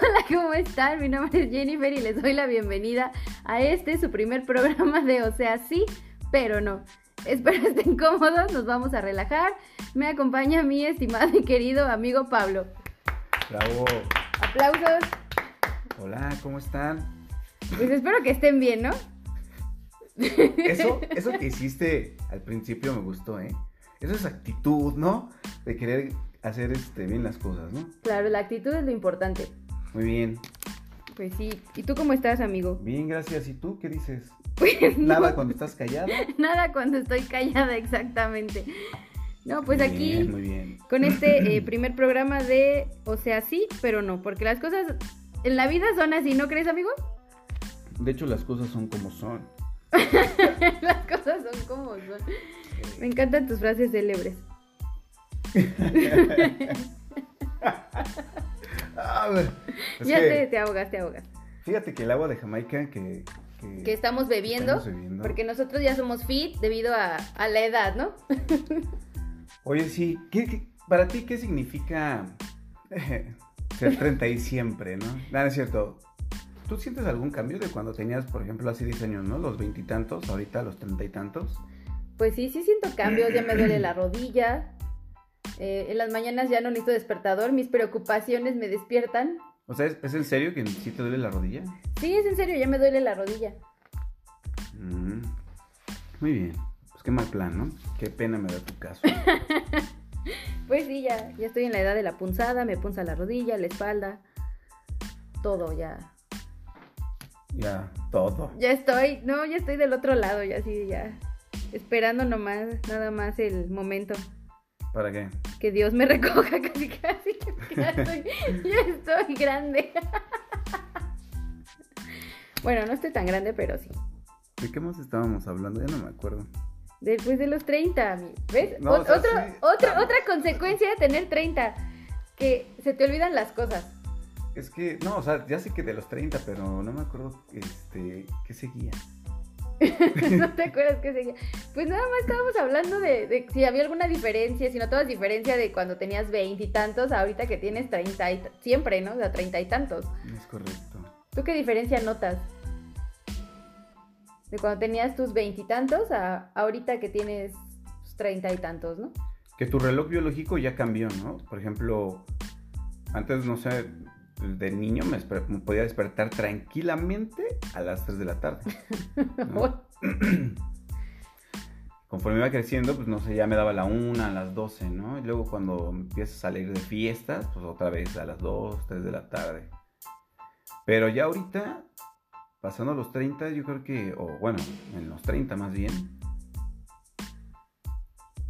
Hola, ¿cómo están? Mi nombre es Jennifer y les doy la bienvenida a este, su primer programa de O sea, sí, pero no. Espero estén cómodos, nos vamos a relajar. Me acompaña mi estimado y querido amigo Pablo. Bravo. Aplausos. Hola, ¿cómo están? Pues espero que estén bien, ¿no? Eso, eso que hiciste al principio me gustó, ¿eh? Eso es actitud, ¿no? De querer hacer este, bien las cosas, ¿no? Claro, la actitud es lo importante. Muy bien. Pues sí. ¿Y tú cómo estás, amigo? Bien, gracias. ¿Y tú qué dices? Pues Nada no, cuando estás callada. nada cuando estoy callada, exactamente. No, pues Muy aquí bien, muy bien. con este eh, primer programa de, o sea, sí, pero no, porque las cosas en la vida son así, ¿no crees, amigo? De hecho, las cosas son como son. las cosas son como son. Me encantan tus frases célebres. Ya que, te, te ahogas, te ahogas. Fíjate que el agua de Jamaica que... que- Que estamos bebiendo, estamos bebiendo. porque nosotros ya somos fit debido a, a la edad, ¿no? Oye, sí, ¿qué, qué- para ti qué significa eh, ser 30 y siempre, no? Nada, es cierto. ¿Tú sientes algún cambio de cuando tenías, por ejemplo, hace 10 años, ¿no? Los veintitantos, ahorita los treinta y tantos. Pues sí, sí siento cambios, ya me duele la rodilla. Eh, en las mañanas ya no necesito despertador, mis preocupaciones me despiertan. O sea, ¿es, es en serio que sí te duele la rodilla? Sí, es en serio, ya me duele la rodilla. Mm, Muy bien. Pues qué mal plan, ¿no? Qué pena me da tu caso. Pues sí, ya, ya estoy en la edad de la punzada, me punza la rodilla, la espalda, todo ya. Ya, todo. Ya estoy, no, ya estoy del otro lado, ya así, ya. Esperando nomás, nada más el momento ¿Para qué? que Dios me recoja casi casi, ya estoy, ya estoy grande. Bueno, no estoy tan grande, pero sí. ¿De qué más estábamos hablando? Ya no me acuerdo. Después de los 30, mi- ¿ves? No, O- o sea, otro- sí, otra consecuencia de tener 30, que se te olvidan las cosas. Es que, no, o sea, ya sé que de los 30, pero no me acuerdo este, qué seguía. ¿No te acuerdas que seguía? Pues nada más estábamos hablando de, de si había alguna diferencia, si notabas diferencia de cuando tenías veintitantos a ahorita que tienes treinta y siempre, ¿no? O sea, treinta y tantos. Es correcto. ¿Tú qué diferencia notas? De cuando tenías tus veintitantos a ahorita que tienes treinta y tantos, ¿no? Que tu reloj biológico ya cambió, ¿no? Por ejemplo, antes, no sé, de niño me, me podía despertar tranquilamente a las 3 de la tarde. ¿no? Conforme iba creciendo, pues no sé, ya me daba la 1, a las 12, ¿no? Y luego cuando empiezas a salir de fiestas, pues otra vez a las 2, 3 de la tarde. Pero ya ahorita, pasando los 30, yo creo que, o bueno, en los 30 más bien,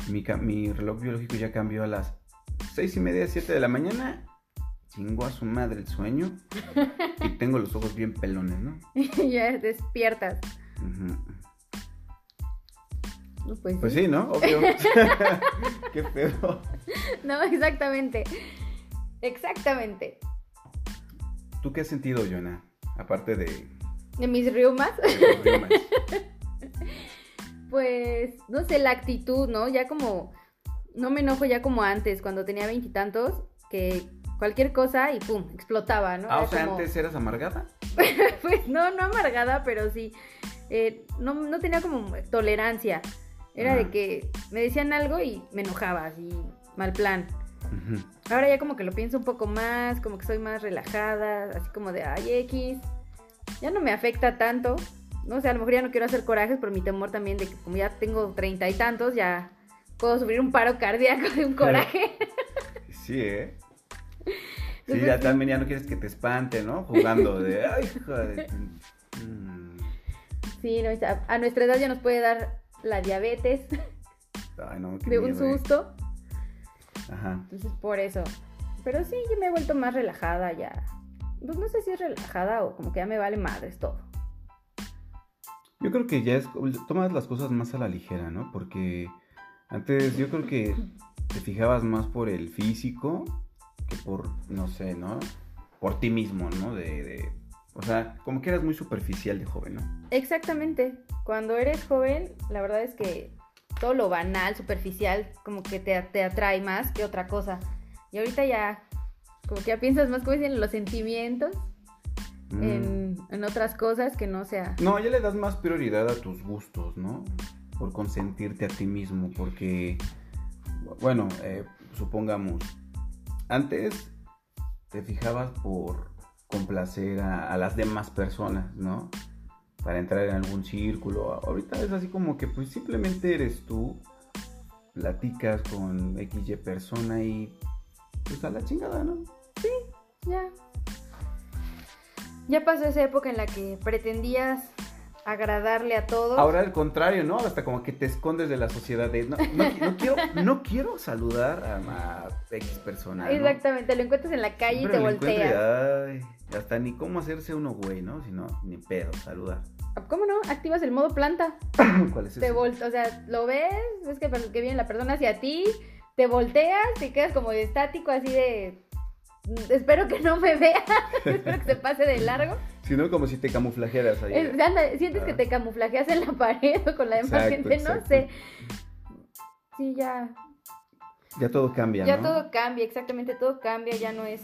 mi, mi reloj biológico ya cambió a las 6 y media, 7 de la mañana. Chingó a su madre el sueño. y tengo los ojos bien pelones, ¿no? ya despiertas. No, Pues, Pues sí. sí, ¿no? Obvio. Qué pedo. No, exactamente. Exactamente. ¿Tú qué has sentido, Jonah? Aparte de De mis riumas. los reumas. Pues, no sé, la actitud, ¿no? Ya como, no me enojo ya como antes, cuando tenía veintitantos, que cualquier cosa y pum, explotaba, ¿no? Ah, Era o sea, como- antes eras amargada. Pues no, no amargada, pero sí. eh, no, no tenía como tolerancia. Era de Ajá. que me decían algo y me enojaba, así, mal plan. Ahora ya como que lo pienso un poco más, como que soy más relajada, así como de, ay, X. Ya no me afecta tanto. No sé, a lo mejor ya no quiero hacer corajes por mi temor también de que como ya tengo treinta y tantos, ya puedo sufrir un paro cardíaco de un coraje. Sí, ¿eh? Sí, ya también ya no quieres que te espante, ¿no? Jugando de, ay, tu-". Mm. Sí, no, a, nuestra edad ya nos puede dar la diabetes Ay, no, qué de un ¿eh? susto. Ajá. Entonces, por eso. Pero sí, yo me he vuelto más relajada ya. Pues no sé si es relajada o como que ya me vale madres todo. Yo creo que ya es, tomas las cosas más a la ligera, ¿no? Porque antes yo creo que te fijabas más por el físico que por, no sé, ¿no? Por ti mismo, ¿no? De, de- o sea, como que eras muy superficial de joven, ¿no? Exactamente. Cuando eres joven, la verdad es que todo lo banal, superficial, como que te, te atrae más que otra cosa. Y ahorita ya, Como que ya piensas más, como dicen, en los sentimientos, Mm. en, en otras cosas que no sea. No, ya le das más prioridad a tus gustos, ¿no? Por consentirte a ti mismo, porque, bueno, eh, supongamos, antes te fijabas por complacer a, las demás personas, ¿no? Para entrar en algún círculo. Ahorita es así como que pues simplemente eres tú, platicas con XY persona y pues a la chingada, ¿no? Ya. Ya pasó esa época en la que pretendías agradarle a todos. Ahora al contrario, ¿no? Hasta como que te escondes de la sociedad de no, no, no quiero, no quiero saludar a, a X persona. Exactamente, lo encuentras en la calle Siempre y te volteas. hasta ni cómo hacerse uno güey, ¿no? Si no, ni pedo, saludar. ¿Cómo no? Activas el modo planta. ¿Cuál es Te vol o sea, lo ves, ves que, que viene la persona hacia ti, te volteas, te quedas como estático así de... "Mm, Espero que no me vea, espero que se pase de largo. Si no, como si te camuflajeras ahí. Es- anda, sientes que Ah. te camuflajeas en la pared o con la demás Exacto, gente, no sé. Sí, ya, Ya todo cambia, ya ¿no? todo cambia, exactamente todo cambia, ya no es,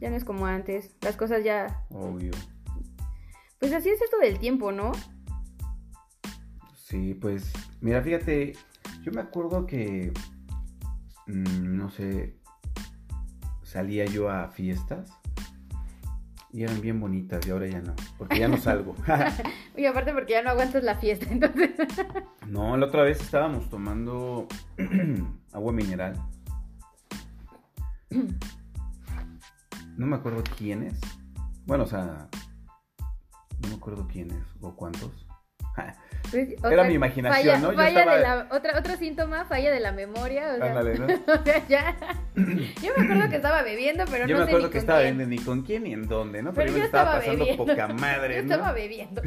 ya no es como antes. Las cosas ya, Obvio. pues así es esto del tiempo, ¿no? Sí, pues, mira, fíjate, yo me acuerdo que, mm, no sé, salía yo a fiestas y eran bien bonitas y ahora ya no, porque ya no salgo. Y aparte porque ya no aguantas la fiesta, entonces. no, la otra vez estábamos tomando agua mineral. No me acuerdo quiénes. Bueno, o sea, no me acuerdo quiénes o cuántos. Pues, Era mi imaginación, falla- ¿no? Yo falla estaba- de la, otra, otro síntoma, falla de la memoria. O sea, Ándale, ¿no? o sea, ya. Yo me acuerdo que estaba bebiendo, pero Yo no me sé acuerdo ni que con estaba viendo ni con quién ni en dónde, ¿no? Pero Pero, yo yo me estaba estaba pasando bebiendo. poca madre, Yo ¿no? estaba bebiendo.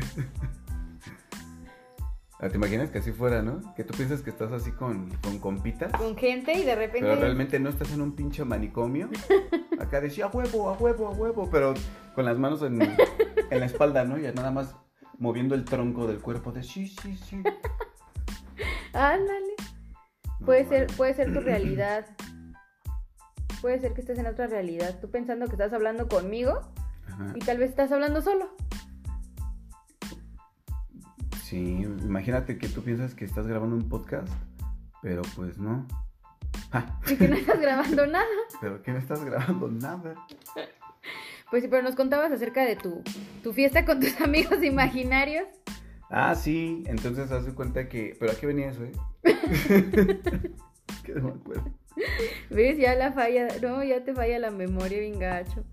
Ah, ¿Te imaginas que así fuera, no? Que tú piensas que estás así con, con compitas, Con gente y de repente. pero realmente no estás en un pinche manicomio. Acá decía, a huevo, a huevo, a huevo, pero con las manos en, en la espalda, ¿no? Y nada más moviendo el tronco del cuerpo de sí, sí, sí. Ándale. No, Puede ser, puede ser tu realidad. Puede ser que estés en otra realidad. Tú pensando que estás hablando conmigo Ajá. y tal vez estás hablando solo. Sí, imagínate que tú piensas que estás grabando un podcast, pero pues no. Ah, Y que no estás grabando nada. pero que no estás grabando nada. Pues sí, pero nos contabas acerca de tu, tu fiesta con tus amigos imaginarios. Ah, sí, entonces haz de cuenta que. ¿Pero a qué venía eso, eh? Es que no me acuerdo. ¿Ves? Ya la falla. No, ya te falla la memoria bien gacho.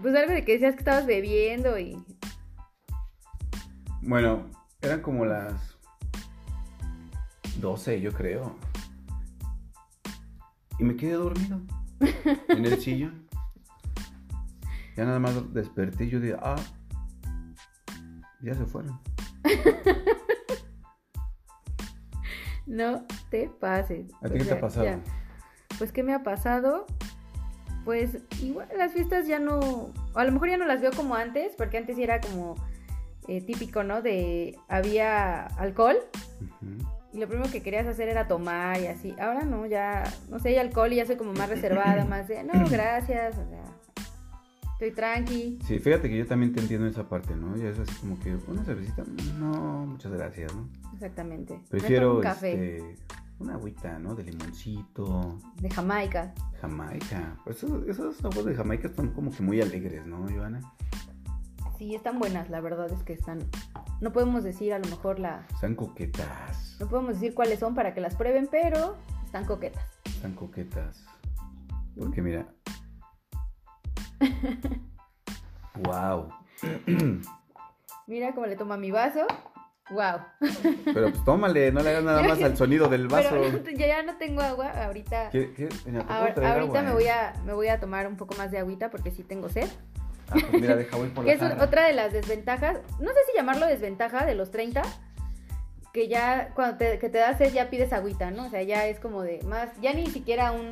Pues algo de que decías que estabas bebiendo y. Bueno, eran como las 12, yo creo. Y me quedé dormido en el sillón. Ya nada más desperté y yo dije, ah, ya se fueron. No te pases. ¿A ti O qué te ha pasado? ya. Pues, ¿qué me ha pasado? Pues, igual las fiestas ya no. o a lo mejor ya no las veo como antes, porque antes era como eh, típico, ¿no? De. Había alcohol y lo primero que querías hacer era tomar y así. Ahora no, ya. No sé, hay alcohol y ya soy como más reservada, más de. No, gracias, o sea. Estoy tranqui. Sí, fíjate que yo también te entiendo esa parte, ¿no? Ya es así como que una cervecita, no, muchas gracias, ¿no? Exactamente. Me Prefiero un café este, una agüita, ¿no? De limoncito, de Jamaica. Jamaica. Pues esos, esos aguas de Jamaica están como que muy alegres, ¿no, Joana? Sí, están buenas, la verdad es que están. No podemos decir a lo mejor la. Están coquetas. No podemos decir cuáles son para que las prueben, pero están coquetas. Están coquetas. Porque mira. Wow. Mira cómo le toma mi vaso. Wow. Pero pues tómale, no le hagas nada más al sonido del vaso. Pero yo ya no tengo agua ahorita. Ahorita agua, me ¿eh? voy a me voy a tomar un poco más de agüita porque sí tengo sed. Ah, pues mira, deja voy por Que la es jarra. otra de las desventajas, no sé si llamarlo desventaja de los 30, que ya cuando te, que te da sed ya pides agüita, ¿no? O sea, ya es como de más, ya ni siquiera un,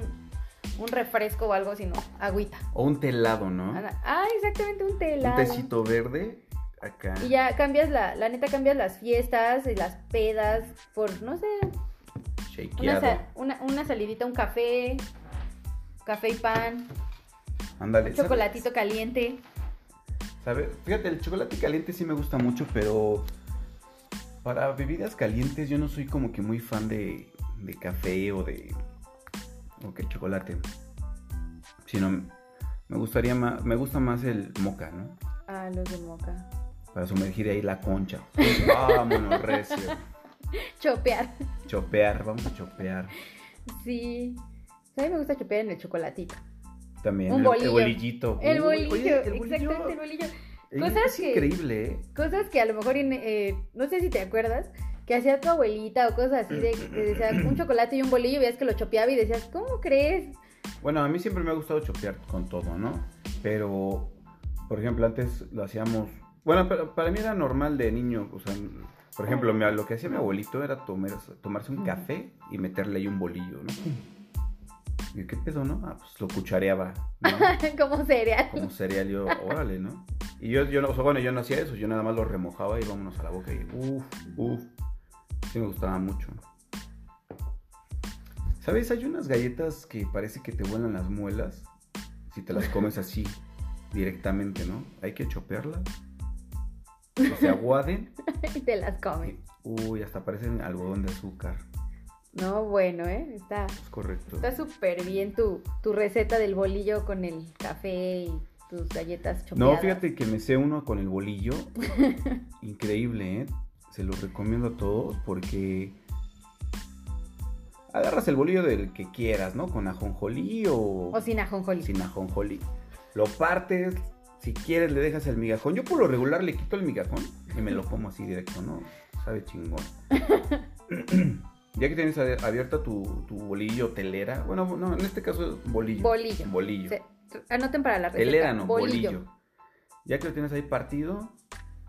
un refresco o algo, sino agüita. O un telado, ¿no? Ah, exactamente, un Un telado. tecito verde acá. Y ya cambias la, la neta cambias las fiestas y las pedas por, no sé, una, Shakeado. sa- una, una salidita, un café, café y pan. Ándale. Un ¿sabes? chocolatito caliente. ¿Sabes? Fíjate, el chocolate caliente sí me gusta mucho, pero para bebidas calientes yo no soy como que muy fan de, de café o de o que chocolate. Sino me gustaría más, me gusta más el moca, ¿no? Ah, los de moca. Para sumergir ahí la concha. Vámonos, recio. Chopear. Chopear, vamos a chopear. Sí. A mí me gusta chopear en el chocolatito. También. Un el- bolillo. El bolillito. El bolillo, oye, el bolillo, exactamente el bolillo. Cosas es que- increíble, ¿eh? Cosas que a lo mejor, eh, no sé si te acuerdas, que hacía tu abuelita o cosas así de que decía un chocolate y un bolillo, y veías que lo chopeaba y decías, ¿cómo crees? Bueno, a mí siempre me ha gustado chopear con todo, ¿no? Pero, por ejemplo, antes lo hacíamos. Bueno, pero para mí era normal de niño. O sea, por ejemplo, mi- lo que hacía mi abuelito era tomar- tomarse un café y meterle ahí un bolillo, ¿no? ¿Y qué pedo, no? Ah, pues lo cuchareaba, ¿no? Como cereal. Como cereal, yo, órale, ¿no? Y yo, yo no, o sea, bueno, yo no hacía eso, yo nada más lo remojaba y vámonos a la boca y uff, uff. Sí me gustaba mucho. ¿Sabes? Hay unas galletas que parece que te vuelan las muelas si te las comes así directamente, ¿no? Hay que chopearlas. Que se aguaden. y te las comes. Uy, hasta parecen algodón de azúcar. No, bueno, ¿eh? Está Es correcto. está súper bien tu, tu receta del bolillo con el café y tus galletas chopeadas. No, fíjate que me sé uno con el bolillo. Increíble, ¿eh? Se lo recomiendo a todos porque agarras el bolillo del que quieras, ¿no? Con ajonjolí o, O sin ajonjolí. sin ajonjolí. Lo partes, si quieres le dejas el migajón. Yo por lo regular le quito el migajón y me lo como así directo, ¿no? Sabe chingón. ya que tienes abierta tu, tu bolillo telera, bueno, no, en este caso bolillo. Bolillo. Bolillo. Se- anoten para la receta. Telera no, bolillo. Ya que lo tienes ahí partido,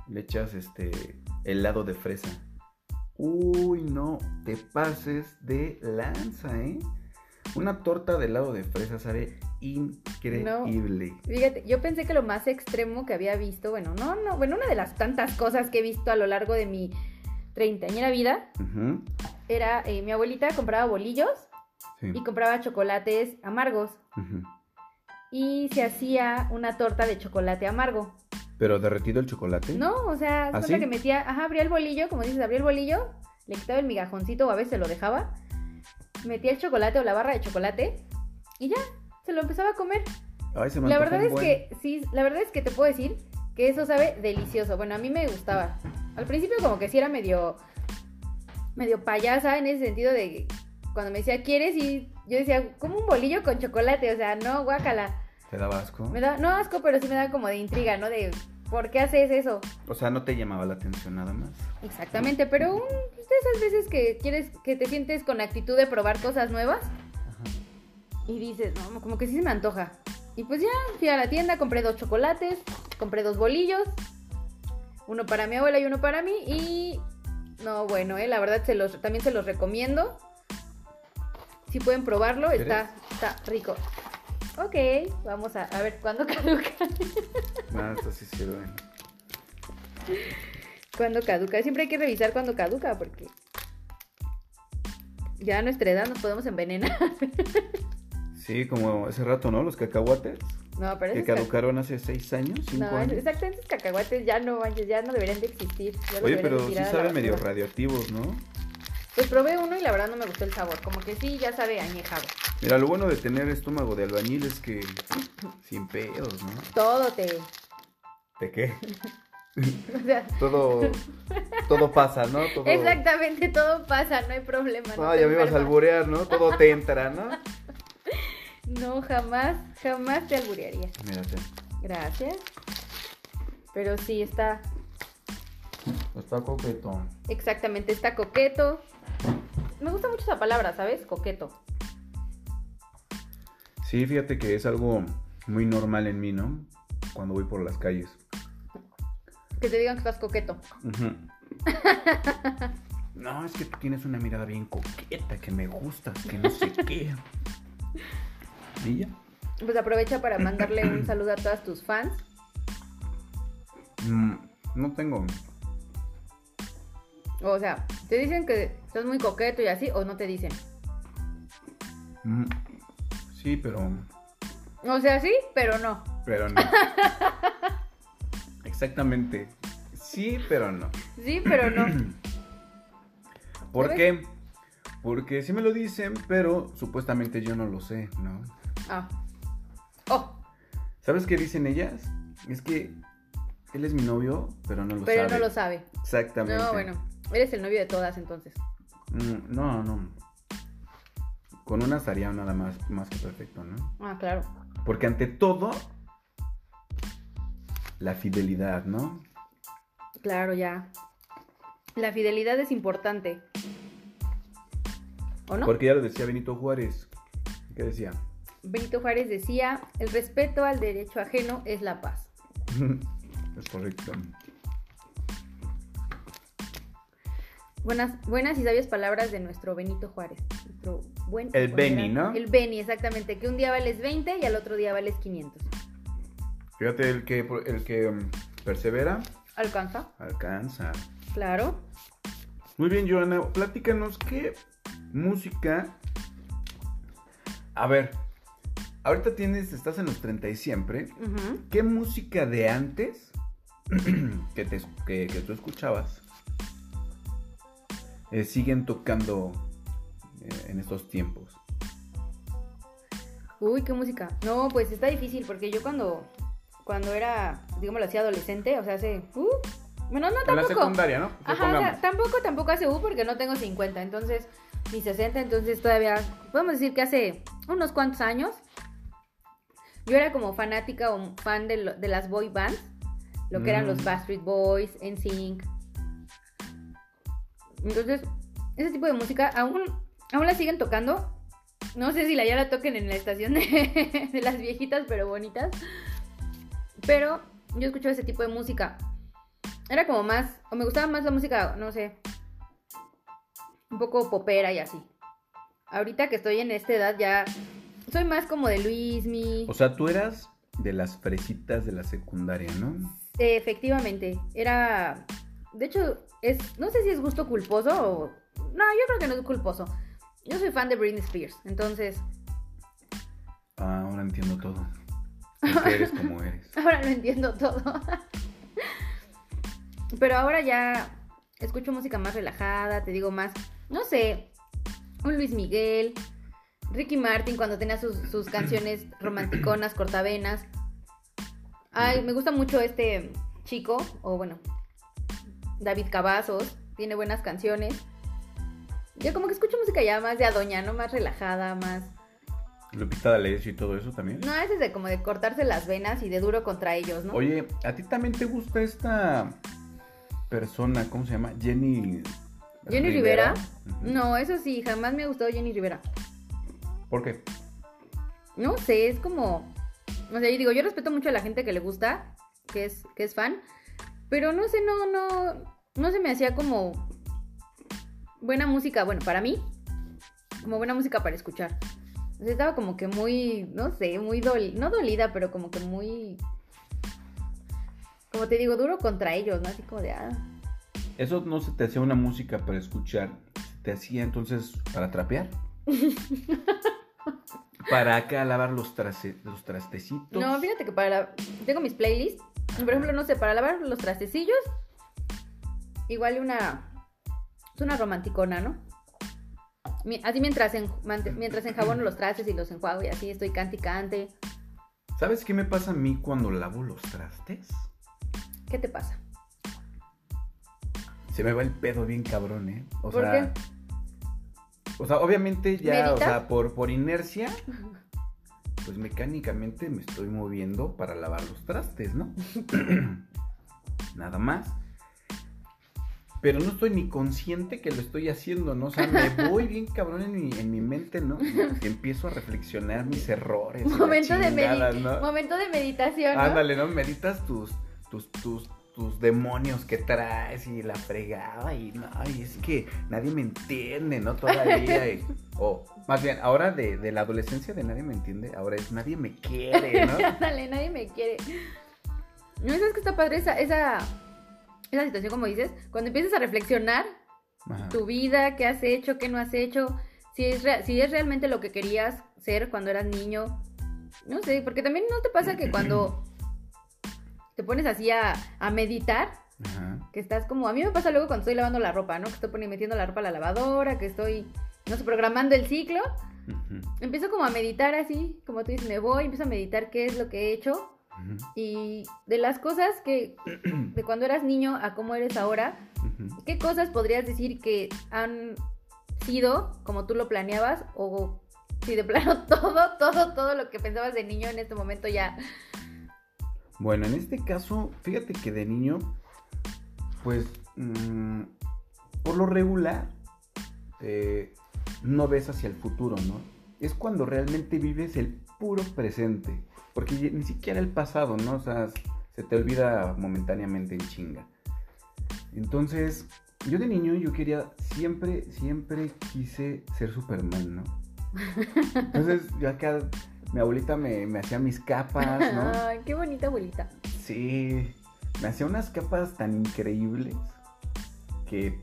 le echas este helado de fresa. Uy, no, te pases de lanza, ¿eh? Una torta de helado de fresa sabe increíble. Fíjate, yo pensé que lo más extremo que había visto, bueno, no, no, bueno, una de las tantas cosas que he visto a lo largo de mi treintañera vida era eh, mi abuelita compraba bolillos sí, y compraba chocolates amargos y se hacía una torta de chocolate amargo. Pero derretido el chocolate. No, o sea, ¿Ah, es que metía, ajá, abría el bolillo, como dices, abría el bolillo, le quitaba el migajoncito o a veces lo dejaba, metía el chocolate o la barra de chocolate y ya, se lo empezaba a comer. Ay, se me La verdad es buen. que, sí, la verdad es que te puedo decir que eso sabe delicioso. Bueno, a mí me gustaba. Al principio como que sí era medio, medio payasa en ese sentido de cuando me decía, ¿quieres? Y yo decía, como un bolillo con chocolate, o sea, no, guácala. ¿Te daba asco? Me da, no asco, pero sí me da como de intriga, ¿no? De, ¿por qué haces eso? O sea, no te llamaba la atención nada más. Exactamente, pero un, de esas veces que quieres, que te sientes con actitud de probar cosas nuevas Ajá. y dices, no, como que sí se me antoja. Y pues ya fui a la tienda, compré dos chocolates, compré dos bolillos, uno para mi abuela y uno para mí y no, bueno, eh, la verdad se los, también se los recomiendo. Si pueden probarlo, está, está rico. Ok, vamos a, a ver cuándo caduca. Nada, esto sí sirve. Cuándo caduca. Siempre hay que revisar cuándo caduca porque ya a nuestra edad nos podemos envenenar. Sí, como ese rato, ¿no? Los cacahuates. No, pero Que caducaron hace seis años, cinco No, años. exactamente, esos cacahuates ya no ya no deberían de existir. ya Oye, pero sí saben medio radioactivos, ¿no? Pues probé uno y la verdad no me gustó el sabor. Como que sí, ya sabe añejado. Mira, lo bueno de tener estómago de albañil es que sin pedos, ¿no? Todo te. ¿De qué? O sea, Todo, todo pasa, ¿no? Todo... exactamente todo pasa, no hay problema. No, te ya me ibas a alburear, ¿no? Todo te entra, ¿no? No, jamás, jamás te alburearía. Mírate. Gracias. Pero sí, está Está coqueto. exactamente, está coqueto. Me gusta mucho esa palabra, ¿sabes? Coqueto. Sí, fíjate que es algo muy normal en mí, ¿no? Cuando voy por las calles. Que te digan que estás coqueto. No, es que tú tienes una mirada bien coqueta, que me gusta, que no sé qué. ¿Y ya? Pues aprovecha para mandarle un saludo a todas tus fans. Mm, no tengo. O sea, ¿te dicen que estás muy coqueto y así o no te dicen? Mm, sí, pero O sea, sí, pero no. Pero no. Exactamente. Sí, pero no. Sí, pero no. ¿Por qué? Porque sí me lo dicen, pero supuestamente yo no lo sé, ¿no? Ah. Oh, ¿Sabes qué dicen ellas? Es que él es mi novio, pero no lo pero sabe. no lo sabe. Exactamente. No, bueno. Eres el novio de todas entonces. Mm, No, no. Con una estaría nada más, más que perfecto, ¿no? Ah, claro. Porque ante todo, la fidelidad, ¿no? Claro, ya. La fidelidad es importante. ¿O no? Porque ya lo decía Benito Juárez. ¿Qué decía? Benito Juárez decía, el respeto al derecho ajeno es la paz. es correcto. Buenas, buenas y sabias palabras de nuestro Benito Juárez. Nuestro buen El Beni, ¿no? El Beni, exactamente. Que un día vales 20 y al otro día vales 500. Fíjate, el que, el que mm, persevera, ¿Alcanza? alcanza. Claro. Muy bien, Joana, platícanos qué música. A ver, ahorita tienes, estás en los 30 y siempre. ¿Qué música de antes que, te, que, que tú escuchabas eh, siguen tocando eh, en estos tiempos? Uy, qué música. No, pues está difícil porque yo cuando, cuando era, digamos, así adolescente, o sea, hace... Uh, bueno, no En la tampoco. secundaria, ¿no? Ajá, o sea, tampoco, tampoco hace U porque no tengo 50, entonces, ni 60, entonces todavía, podemos decir que hace unos cuantos años, yo era como fanática o fan de, lo- de las boy bands, lo que eran Mm. los Backstreet Boys, NSYNC. Entonces, ese tipo de música aún, aún la siguen tocando. No sé si la ya la toquen en la estación de, de las viejitas, pero bonitas. Pero yo escuchaba ese tipo de música. Era como más, o me gustaba más la música, no sé, un poco popera y así. Ahorita que estoy en esta edad ya soy más como de Luismi. O sea, tú eras de las fresitas de la secundaria, ¿no? Efectivamente, era, de hecho, es, no sé si es gusto culposo o, no, yo creo que no es culposo. Yo soy fan de Britney Spears, entonces Ah, ahora entiendo todo. ¿Por qué eres como eres? ahora lo entiendo todo. Pero ahora ya escucho música más relajada, te digo más, no sé, un Luis Miguel, Ricky Martin cuando tenía sus, sus canciones romanticonas, cortavenas. Ay, me gusta mucho este chico, o bueno, David Cavazos, tiene buenas canciones. Yo como que escucho música ya más de adoña, ¿no? Más relajada, más... Lupita D'Alessio y todo eso también. No, ese es de como de cortarse las venas y de duro contra ellos, ¿no? Oye, ¿a ti también te gusta esta persona, ¿cómo se llama? Jenny. Jenny Rivera. No, eso sí, jamás me ha gustado Jenny Rivera. ¿Por qué? No sé, es como. O sea, yo digo, yo respeto mucho a la gente que le gusta, que es, que es fan, pero no sé, no, no. No se me hacía como. Buena música, bueno, para mí, como buena música para escuchar. O sea, estaba como que muy, no sé, muy dol, no dolida, pero como que muy. Como te digo, duro contra ellos, ¿no? Así como de, ah. ¿Eso no se te hacía una música para escuchar? ¿Se te hacía entonces para trapear? para acá lavar los, traste- los trastecitos. No, fíjate que para la... Tengo mis playlists. Por ejemplo, no sé, para lavar los trastecillos. Igual una... Es una romanticona, ¿no? Así mientras, en, mientras enjabono los trastes y los enjuago y así estoy cante y cante. ¿Sabes qué me pasa a mí cuando lavo los trastes? ¿Qué te pasa? Se me va el pedo bien cabrón, ¿eh? O ¿Por sea, o sea, obviamente ya, o sea, por, por inercia, pues mecánicamente me estoy moviendo para lavar los trastes, ¿no? Nada más. Pero no estoy ni consciente que lo estoy haciendo, ¿no? O sea, me voy bien cabrón en mi, en mi mente, ¿no? Y empiezo a reflexionar mis errores. Momento de, ¿no? momento de meditación. Ándale, ¿no? Meditas tus, tus, tus, tus demonios que traes y la fregada y no, y es que nadie me entiende, ¿no? Todavía. o más bien, ahora de, de la adolescencia de nadie me entiende, ahora es nadie me quiere, ¿no? Ándale, nadie me quiere. ¿No sabes que está padre esa, esa, esa situación, como dices? Cuando empiezas a reflexionar Ajá. tu vida, qué has hecho, qué no has hecho, si es, si es realmente lo que querías ser cuando eras niño, No sé, porque también no te pasa que cuando te pones así a, a meditar, Ajá. que estás como, a mí me pasa luego cuando estoy lavando la ropa, ¿no? Que estoy metiendo la ropa a la lavadora, que estoy, no sé, programando el ciclo. Ujú, Empiezo como a meditar así, como tú dices, me voy, empiezo a meditar qué es lo que he hecho ujú, y de las cosas que, de cuando eras niño a cómo eres ahora, ujú. ¿qué cosas podrías decir que han sido como tú lo planeabas o si de plano todo, todo, todo lo que pensabas de niño en este momento ya... Bueno, en este caso, fíjate que de niño, pues, mm, por lo regular, eh, no ves hacia el futuro, ¿no? Es cuando realmente vives el puro presente, porque ni siquiera el pasado, ¿no? O sea, se te olvida momentáneamente en chinga. Entonces, yo de niño, yo quería, siempre, siempre quise ser Superman, ¿no? Entonces, yo acá, mi abuelita me, me hacía mis capas, ¿no? Ay, qué bonita abuelita. Sí, me hacía unas capas tan increíbles que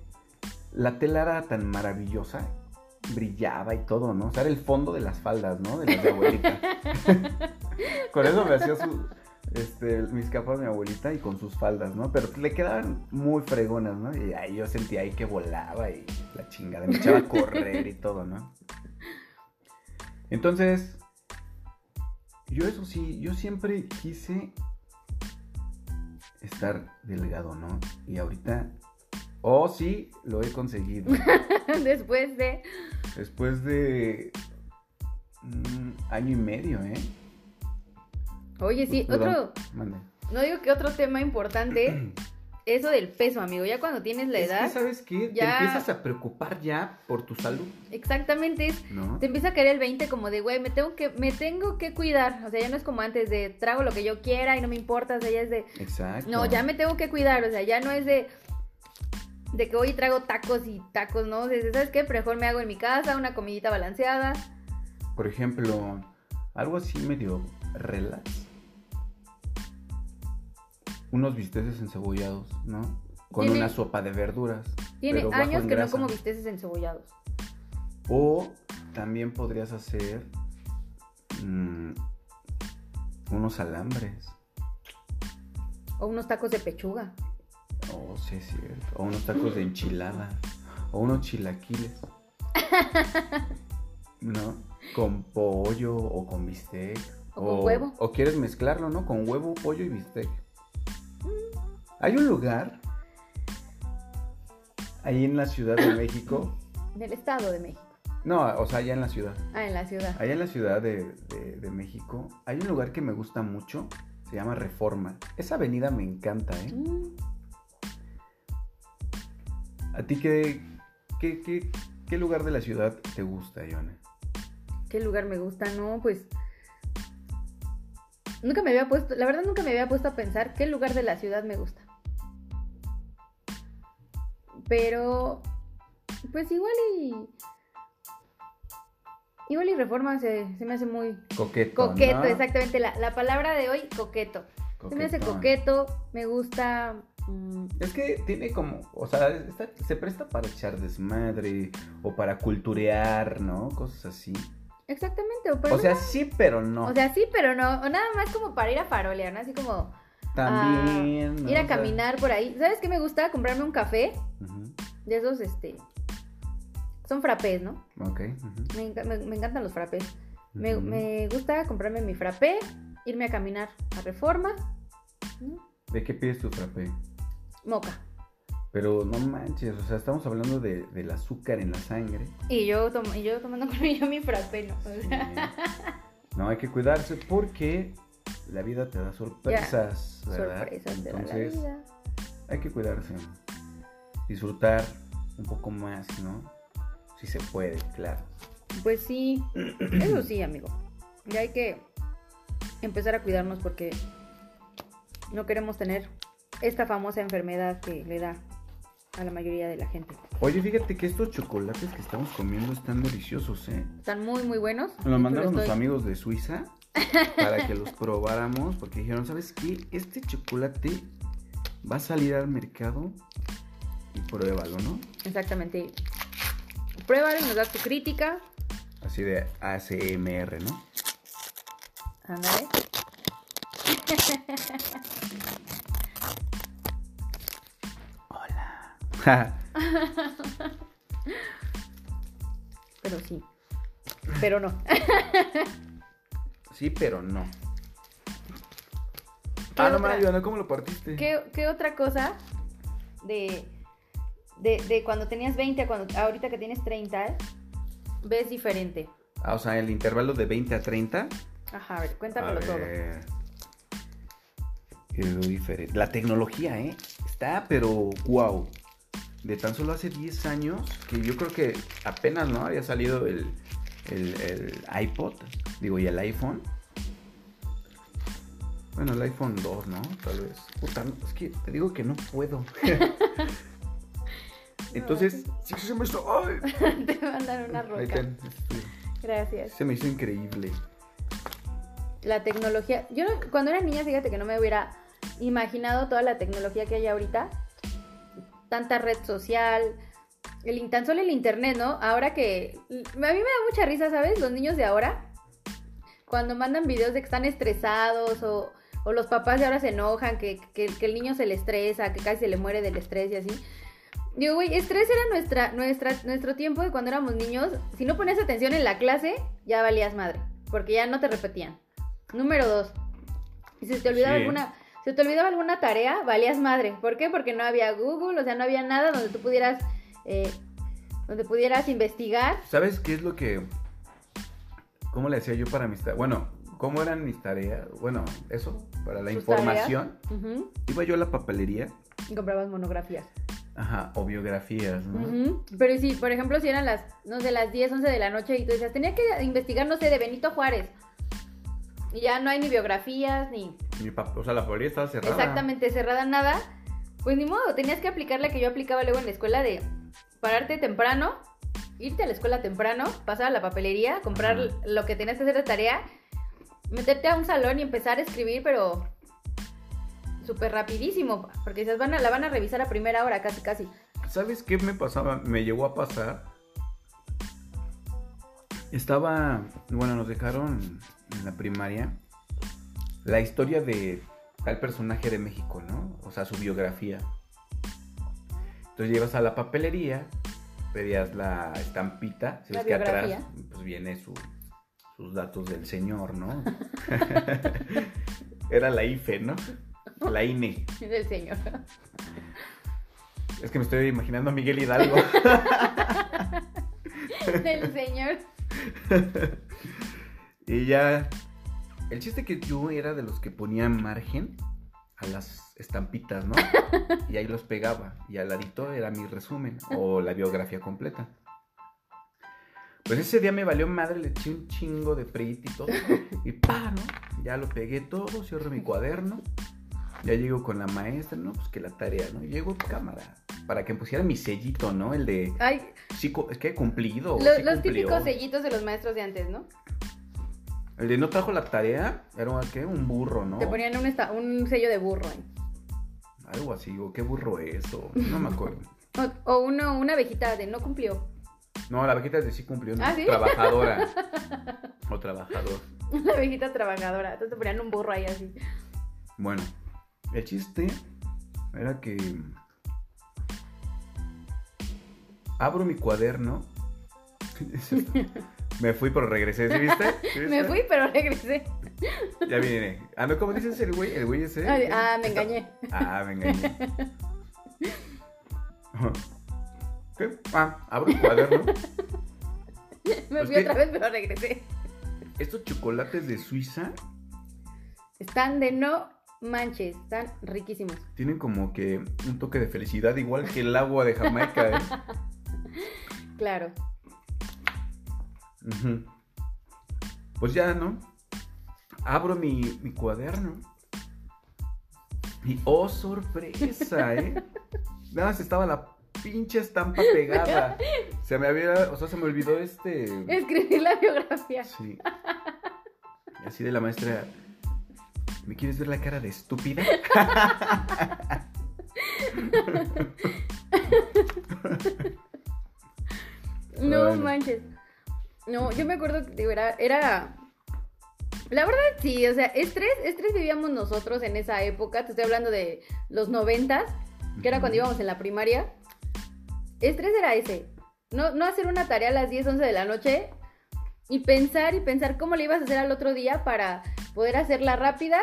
la tela era tan maravillosa, brillaba y todo, ¿no? O sea, era el fondo de las faldas, ¿no? De las de abuelita. con eso me hacía su, este, mis capas mi abuelita y con sus faldas, ¿no? Pero le quedaban muy fregonas, ¿no? Y ahí yo sentía ahí que volaba y la chingada, me echaba a correr y todo, ¿no? Entonces, yo eso sí, yo siempre quise estar delgado, ¿no? Y ahorita, oh sí, lo he conseguido. Después de... Después de mm, año y medio, ¿eh? Oye, sí, Perdón, otro... mande. No digo que otro tema importante, eso del peso, amigo. Ya cuando tienes la Es edad, que, ¿sabes qué? ya- Te empiezas a preocupar ya por tu salud, exactamente. Te empieza a caer el 20 como de, güey, me tengo que me tengo que cuidar. O sea, ya no es como antes de trago lo que yo quiera y no me importa. O sea, ya es de, Exacto. no, ya me tengo que cuidar. O sea, ya no es de, de que hoy traigo tacos y tacos, ¿no? O sea, ¿sabes qué? Mejor me hago en mi casa una comidita balanceada. Por ejemplo, algo así medio relax. Unos bisteces encebollados, ¿no? Con Tiene- una sopa de verduras. Tiene pero años que no como bisteces encebollados. O también podrías hacer mm, unos alambres. O unos tacos de pechuga. Oh, sí, es cierto. O unos tacos de enchilada. O unos chilaquiles. ¿No? Con pollo o con bistec. O con huevo. O quieres mezclarlo, ¿no? Con huevo, pollo y bistec. Hay un lugar ahí en la Ciudad de México. En el Estado de México. No, o sea, allá en la ciudad. Ah, en la ciudad. Allá en la Ciudad de, de- de México hay un lugar que me gusta mucho. Se llama Reforma. Esa avenida me encanta, ¿eh? Mm, ¿A ti qué, qué, qué, qué lugar de la ciudad te gusta, Ione? ¿Qué lugar me gusta? No, pues. Nunca me había puesto, la verdad nunca me había puesto a pensar qué lugar de la ciudad me gusta. Pero, pues igual y. Igual y reforma se, se me hace muy Coqueto. coqueto, ¿no? exactamente. La, la palabra de hoy, coqueto. Se me hace coqueto, me gusta. mm, Es que tiene como, o sea, está- se presta para echar desmadre o para culturear, ¿no? Cosas así. exactamente. O, para O sea, una- sí, pero no. o sea, sí, pero no. O nada más como para ir a farolear, ¿no? Así como. También. ¿no? Ir a O sea, caminar por ahí. ¿Sabes qué me gusta? Comprarme un café de esos, este... Son frappés, ¿no? Ok. Me, enca- me- me encantan los frappés. Me, gusta comprarme mi frappé, irme a caminar a Reforma. ¿De qué pides tu frappé? moca. Pero no manches, o sea, estamos hablando de, del azúcar en la sangre. Y yo, tom- y yo tomando conmigo mi frappé, ¿no? O Sí. sea, No, hay que cuidarse porque la vida te da sorpresas, ¿verdad? sorpresas de la Entonces, vida. hay que cuidarse. Disfrutar un poco más, ¿no? Si se puede, claro. Pues sí, eso sí, amigo. Ya hay que empezar a cuidarnos porque no queremos tener esta famosa enfermedad que le da a la mayoría de la gente. Oye, fíjate que estos chocolates que estamos comiendo están deliciosos, ¿eh? Están muy, muy buenos. Nos hecho, mandaron lo los amigos de Suiza para que los probáramos porque dijeron, ¿sabes qué? Este chocolate va a salir al mercado y pruébalo, ¿no? Exactamente. Pruébalo y nos das tu crítica. Así de ASMR, ¿no? Ándale. Hola. Pero sí. Pero no. sí, pero no. ¿Qué Ah, no mames, Ivana, ¿cómo lo partiste? ¿Qué, qué otra cosa de, de, de cuando tenías 20 a cuando ahorita que tienes 30 ves diferente? Ah, o sea, el intervalo de 20 a 30. Ajá, a ver, A cuéntamelo todo. ver. Es diferente. La tecnología, ¿eh? Está, pero wow. De tan solo hace 10 años, que yo creo que apenas, ¿no? Había salido el, el, el iPod, digo, y el iPhone. Bueno, el iPhone 2, ¿no? Tal vez. Puta, no, es que te digo que no puedo. Entonces, sí, se me hizo. ¡Ay! Te mandan una Ahí roca. está, este, Gracias. Se me hizo increíble. La tecnología. Yo no- cuando era niña, fíjate que no me hubiera imaginado toda la tecnología que hay ahorita. Tanta red social. El, tan solo el internet, ¿no? Ahora que. A mí me da mucha risa, ¿sabes? Los niños de ahora. Cuando mandan videos de que están estresados o, o los papás de ahora se enojan, que, que- que el niño se le estresa, que casi se le muere del estrés y así. Digo, güey, estrés era nuestra, nuestra, nuestro tiempo de cuando éramos niños. Si no ponías atención en la clase, ya valías madre. Porque ya no te repetían. Número dos. Si se te olvidaba Sí. alguna. Si te olvidaba alguna tarea, valías madre. ¿Por qué? Porque no había Google, o sea, no había nada donde tú pudieras. Eh, donde pudieras investigar. ¿Sabes qué es lo que... ¿Cómo le hacía yo para mis tareas? Bueno, ¿cómo eran mis tareas? Bueno, eso, para la información. Iba yo a la papelería, Y comprabas monografías. ajá, o biografías, ¿no? Ujú. Pero si, por ejemplo, si eran las, no sé, las 10, 11 de la noche y tú decías, tenía que investigar, no sé, de Benito Juárez. Y ya no hay ni biografías, ni pap- o sea, la papelería estaba cerrada. exactamente cerrada nada. Pues ni modo, tenías que aplicar la que yo aplicaba luego en la escuela de pararte temprano, irte a la escuela temprano, pasar a la papelería, comprar Ajá. lo que tenías que hacer de tarea, meterte a un salón y empezar a escribir, pero súper rapidísimo, porque se van a, la van a revisar a primera hora, casi, casi. ¿Sabes qué me pasaba? Me llegó a pasar. Estaba, bueno, nos dejaron en la primaria la historia de tal personaje de México, ¿no? O sea, su biografía. Entonces llevas a la papelería, pedías la estampita, si La ves que atrás pues viene su- sus datos del señor, ¿no? Era la IFE, ¿no? La INE. Del señor. Es que me estoy imaginando a Miguel Hidalgo. Del señor. Y ya. El chiste que yo era de los que ponía margen a las estampitas, ¿no? Y ahí los pegaba. Y al ladito era mi resumen o la biografía completa. Pues ese día me valió madre, le eché un chingo de print y todo. Y pa, ¿no? Ya lo pegué todo, cierro mi cuaderno. Ya llego con la maestra, ¿no? Pues que la tarea, ¿no? Llego cámara. Para que me pusiera mi sellito, ¿no? El de. Ay, Sí, es que he cumplido. o lo- sí los cumplió. típicos sellitos de los maestros de antes, ¿no? El de no trajo la tarea era ¿qué? un burro, ¿no? Te ponían un, esta- un sello de burro. ¿eh? Algo así, o qué burro es, o no me acuerdo. O, o uno, una abejita de no cumplió. No, la vaquita de sí cumplió, ¿no? ¿Ah, sí? Trabajadora. o trabajador. Una abejita trabajadora. Entonces te ponían un burro ahí así. Bueno, el chiste era que abro mi cuaderno. me fui, pero regresé, ¿sí viste? ¿Sí Me fui, pero regresé. Ya viene. Ah, no, ¿cómo dices el güey? El güey ese. Ay, ah, me engañé. Ah, me engañé. ¿Qué? Ah, abro el cuaderno. Me Es fui otra vez, pero regresé. Estos chocolates de Suiza Están de no manches. Están riquísimos. tienen como que un toque de felicidad, igual que el agua de Jamaica. ¿eh? Claro. Pues ya, ¿no? Abro mi, mi cuaderno. Y oh, sorpresa, ¿eh? Nada más estaba la pinche estampa pegada. Se me había, o sea, se me olvidó este. Escribí la biografía. Sí. Y así de la maestra. ¿Me quieres ver la cara de estúpida? No Bueno. manches. No, yo me acuerdo que digo, era, era. La verdad sí, o sea, estrés, estrés vivíamos nosotros en esa época, te estoy hablando de los noventas, que era cuando íbamos en la primaria. Estrés era ese, no, no hacer una tarea a las 10, 11 de la noche y pensar y pensar cómo le ibas a hacer al otro día para poder hacerla rápida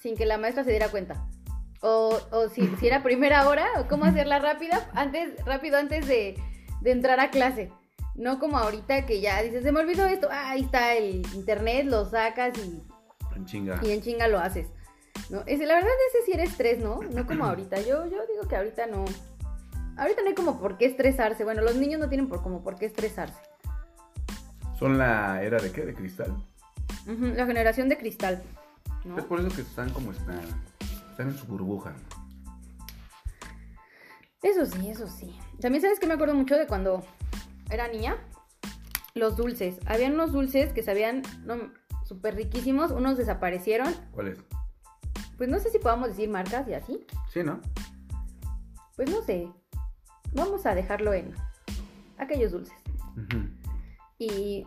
sin que la maestra se diera cuenta. O, o si, si, era primera hora, o cómo hacerla rápida, antes, rápido antes de, de entrar a clase. No como ahorita que ya dices, se me olvidó esto, ah, ahí está el internet, lo sacas y En chinga. y en chinga lo haces. ¿no? Ese, la verdad ese sí era estrés, ¿no? No como ahorita. Yo, yo digo que ahorita no. Ahorita no hay como por qué estresarse. Bueno, los niños no tienen por como por qué estresarse. ¿Son la era de qué? ¿De cristal? La generación de cristal. ¿no? Es por eso que están como están. Están en su burbuja. Eso sí, eso sí. También sabes que me acuerdo mucho de cuando era niña. Los dulces. Habían unos dulces que sabían no, súper riquísimos. Unos desaparecieron. ¿Cuál es? Pues no sé si podamos decir marcas y así. Sí, ¿no? Pues no sé. Vamos a dejarlo en aquellos dulces. Y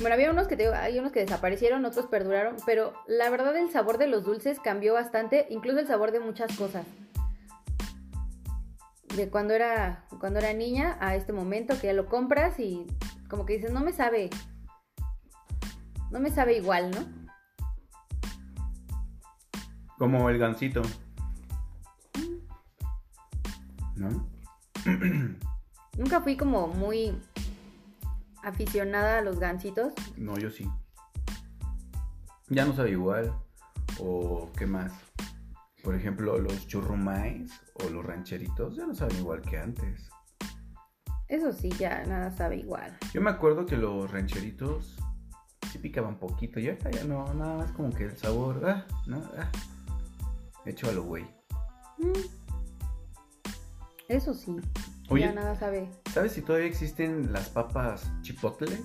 bueno, había unos que te hay unos que desaparecieron, otros perduraron, pero la verdad el sabor de los dulces cambió bastante, incluso el sabor de muchas cosas. De cuando era cuando era niña a este momento que ya lo compras y como que dices, no me sabe no me sabe igual, ¿no? Como el gansito. ¿No? Nunca fui como muy aficionada a los gansitos. No, yo sí. Ya no sabe igual. O qué más. Por ejemplo, los churrumais o los rancheritos ya no saben igual que antes. Eso sí, ya nada sabe igual. Yo me acuerdo que los rancheritos sí picaban poquito. Y ahorita ya no, nada más como que el sabor. Ah, no, ah. Hecho a lo güey. Mm. Eso sí, Oye. ya nada sabe. ¿Sabes si todavía existen las papas chipotle?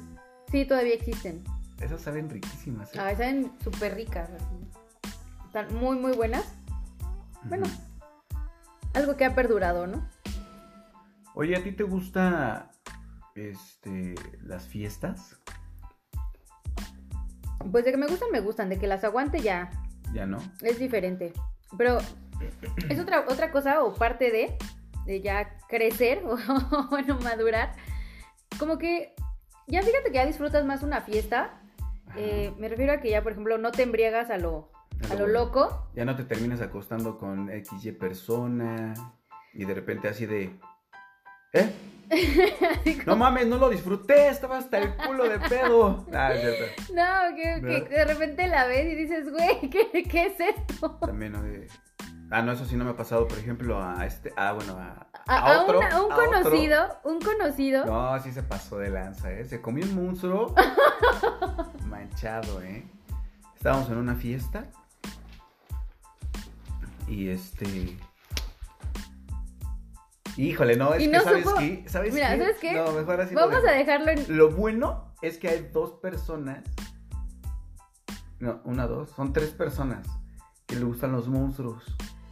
Sí, todavía existen. Esas saben riquísimas. ¿eh? A veces saben súper ricas. así. Están muy, muy buenas. Bueno. Algo que ha perdurado, ¿no? Oye, ¿a ti te gusta este las fiestas? Pues de que me gustan, me gustan. De que las aguante ya Ya no. es diferente. Pero es otra, otra cosa o parte de, de ya crecer o bueno, madurar. Como que ya fíjate que ya disfrutas más una fiesta. Eh, me refiero a que ya, por ejemplo, no te embriagas a lo, a lo loco. Ya no te terminas acostando con XY persona y de repente así de ¿Eh? No mames, no lo disfruté, estaba hasta el culo de pedo. Ah, cierto. No, que, de repente la ves y dices, güey, ¿qué, qué es esto? También ¿no? de Ah, no, eso sí no me ha pasado, por ejemplo, a este, ah, bueno, a, A, a a otro, una- un otro. conocido, un conocido. No, sí se pasó de lanza, ¿eh? Se comió un monstruo manchado, ¿eh? Estábamos en una fiesta y este... Híjole, no, es Y que no ¿sabes supo- qué? ¿Sabes Mira, qué? ¿sabes qué? No, mejor así lo Vamos a dejarlo en. Lo bueno es que hay dos personas. No, una, dos. Son tres personas que le gustan los monstruos,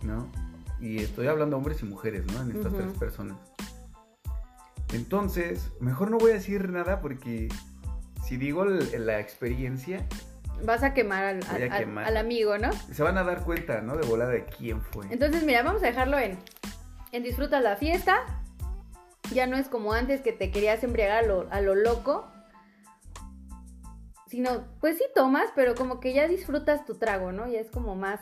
¿no? Y estoy hablando de hombres y mujeres, ¿no? En estas tres personas. Entonces, mejor no voy a decir nada porque si digo la experiencia, Vas a quemar al, a quemar. al amigo, ¿no? se van a dar cuenta, ¿no? De volada de quién fue. Entonces, mira, vamos a dejarlo en. En disfrutas la fiesta. Ya no es como antes que te querías embriagar a lo, a lo loco. Sino, pues sí tomas, pero como que ya disfrutas tu trago, ¿no? Ya es como más